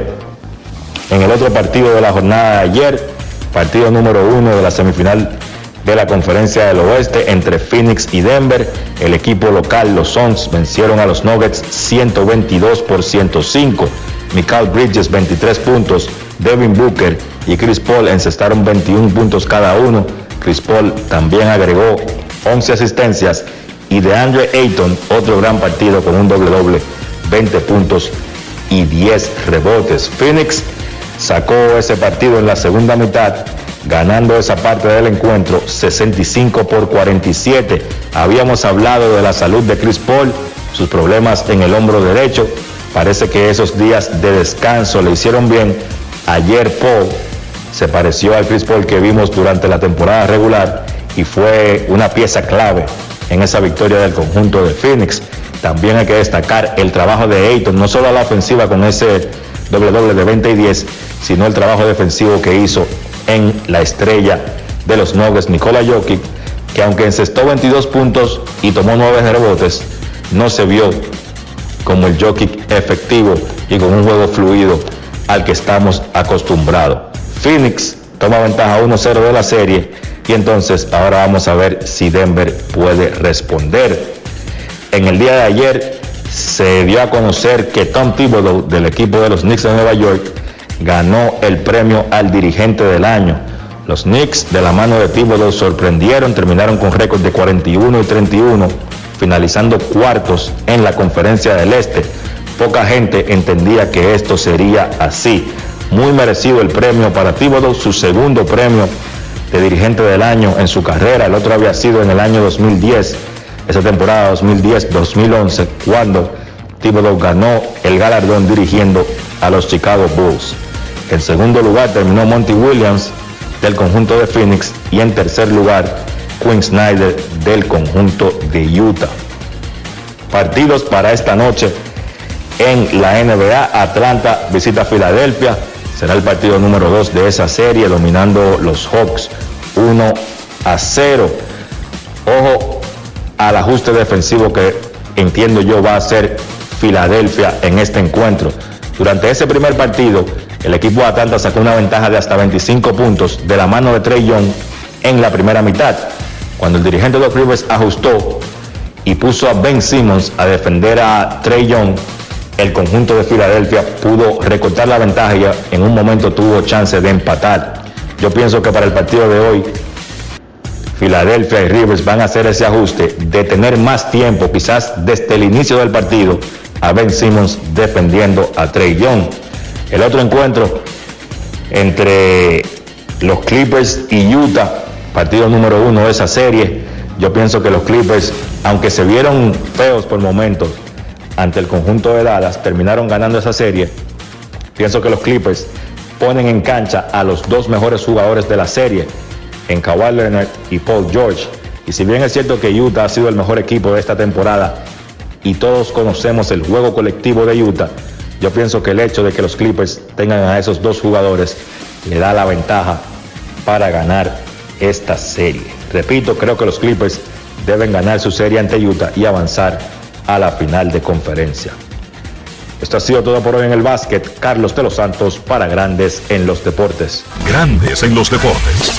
En el otro partido de la jornada de ayer, partido número 1 de la semifinal de la conferencia del oeste entre Phoenix y Denver, el equipo local, los Suns, vencieron a los Nuggets 122 por 105. Michael Bridges 23 puntos, Devin Booker y Chris Paul encestaron 21 puntos cada uno. Chris Paul también agregó 11 asistencias y de Andre Ayton otro gran partido con un doble doble, 20 puntos y 10 rebotes. Phoenix sacó ese partido en la segunda mitad, ganando esa parte del encuentro 65 por 47. Habíamos hablado de la salud de Chris Paul, sus problemas en el hombro derecho. Parece que esos días de descanso le hicieron bien Ayer Paul se pareció al Chris Paul que vimos durante la temporada regular y fue una pieza clave en esa victoria del conjunto de Phoenix. También hay que destacar el trabajo de Ayton, no solo a la ofensiva con ese doble doble de 20 y 10, sino el trabajo defensivo que hizo en la estrella de los Nuggets, Nikola Jokic, que aunque encestó 22 puntos y tomó 9 rebotes, no se vio como el Jokic efectivo y con un juego fluido al que estamos acostumbrados. Phoenix toma ventaja 1-0 de la serie y entonces ahora vamos a ver si Denver puede responder. En el día de ayer se dio a conocer que Tom Thibodeau del equipo de los Knicks de Nueva York ganó el premio al dirigente del año. Los Knicks de la mano de Thibodeau sorprendieron, terminaron con récord de 41 y 31, finalizando cuartos en la conferencia del Este Poca gente entendía que esto sería así. Muy merecido el premio para Thibodeau, su segundo premio de dirigente del año en su carrera. El otro había sido en el año 2010, esa temporada 2010-2011, cuando Thibodeau ganó el galardón dirigiendo a los Chicago Bulls. En segundo lugar terminó Monty Williams del conjunto de Phoenix y en tercer lugar Quinn Snyder del conjunto de Utah. Partidos para esta noche en la NBA. Atlanta visita Filadelfia. Será el partido número 2 de esa serie, dominando los Hawks 1 a 0. Ojo al ajuste defensivo que entiendo yo va a ser Filadelfia en este encuentro. Durante ese primer partido, el equipo de Atlanta sacó una ventaja de hasta 25 puntos de la mano de Trey Young en la primera mitad. Cuando el dirigente de los Rivers ajustó y puso a Ben Simmons a defender a Trey Young, el conjunto de Filadelfia pudo recortar la ventaja y en un momento tuvo chance de empatar. Yo pienso que para el partido de hoy, Filadelfia y Rivers van a hacer ese ajuste de tener más tiempo, quizás desde el inicio del partido, a Ben Simmons defendiendo a Trey Young. El otro encuentro entre los Clippers y Utah, partido número uno de esa serie. Yo pienso que los Clippers, aunque se vieron feos por momentos, ante el conjunto de Dallas, terminaron ganando esa serie. Pienso que los Clippers ponen en cancha a los dos mejores jugadores de la serie, en Kawhi Leonard y Paul George. Y si bien es cierto que Utah ha sido el mejor equipo de esta temporada y todos conocemos el juego colectivo de Utah, yo pienso que el hecho de que los Clippers tengan a esos dos jugadores le da la ventaja para ganar esta serie. Repito, creo que los Clippers deben ganar su serie ante Utah y avanzar a la final de conferencia. Esto ha sido todo por hoy en el básquet. Carlos de los Santos para Grandes en los Deportes. Grandes en los Deportes.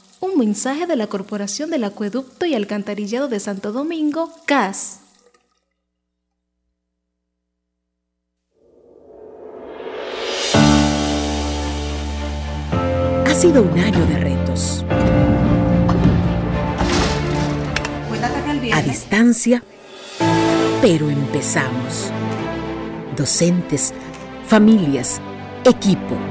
Un mensaje de la Corporación del Acueducto y Alcantarillado de Santo Domingo, CAS. Ha sido un año de retos. A distancia, pero empezamos. Docentes, familias, equipo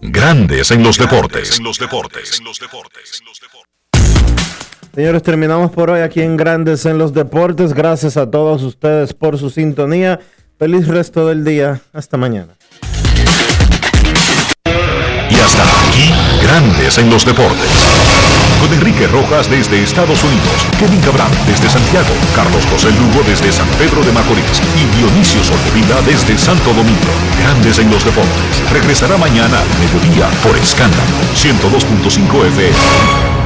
Grandes en los deportes. Señores, terminamos por hoy aquí en Grandes en los Deportes. Gracias a todos ustedes por su sintonía. Feliz resto del día. Hasta mañana. Y hasta aquí, Grandes en los Deportes. Con Enrique Rojas desde Estados Unidos, Kevin Cabral desde Santiago, Carlos José Lugo desde San Pedro de Macorís y Dionisio Solterida desde Santo Domingo. Grandes en los Deportes. Regresará mañana a mediodía por Escándalo 102.5 FM.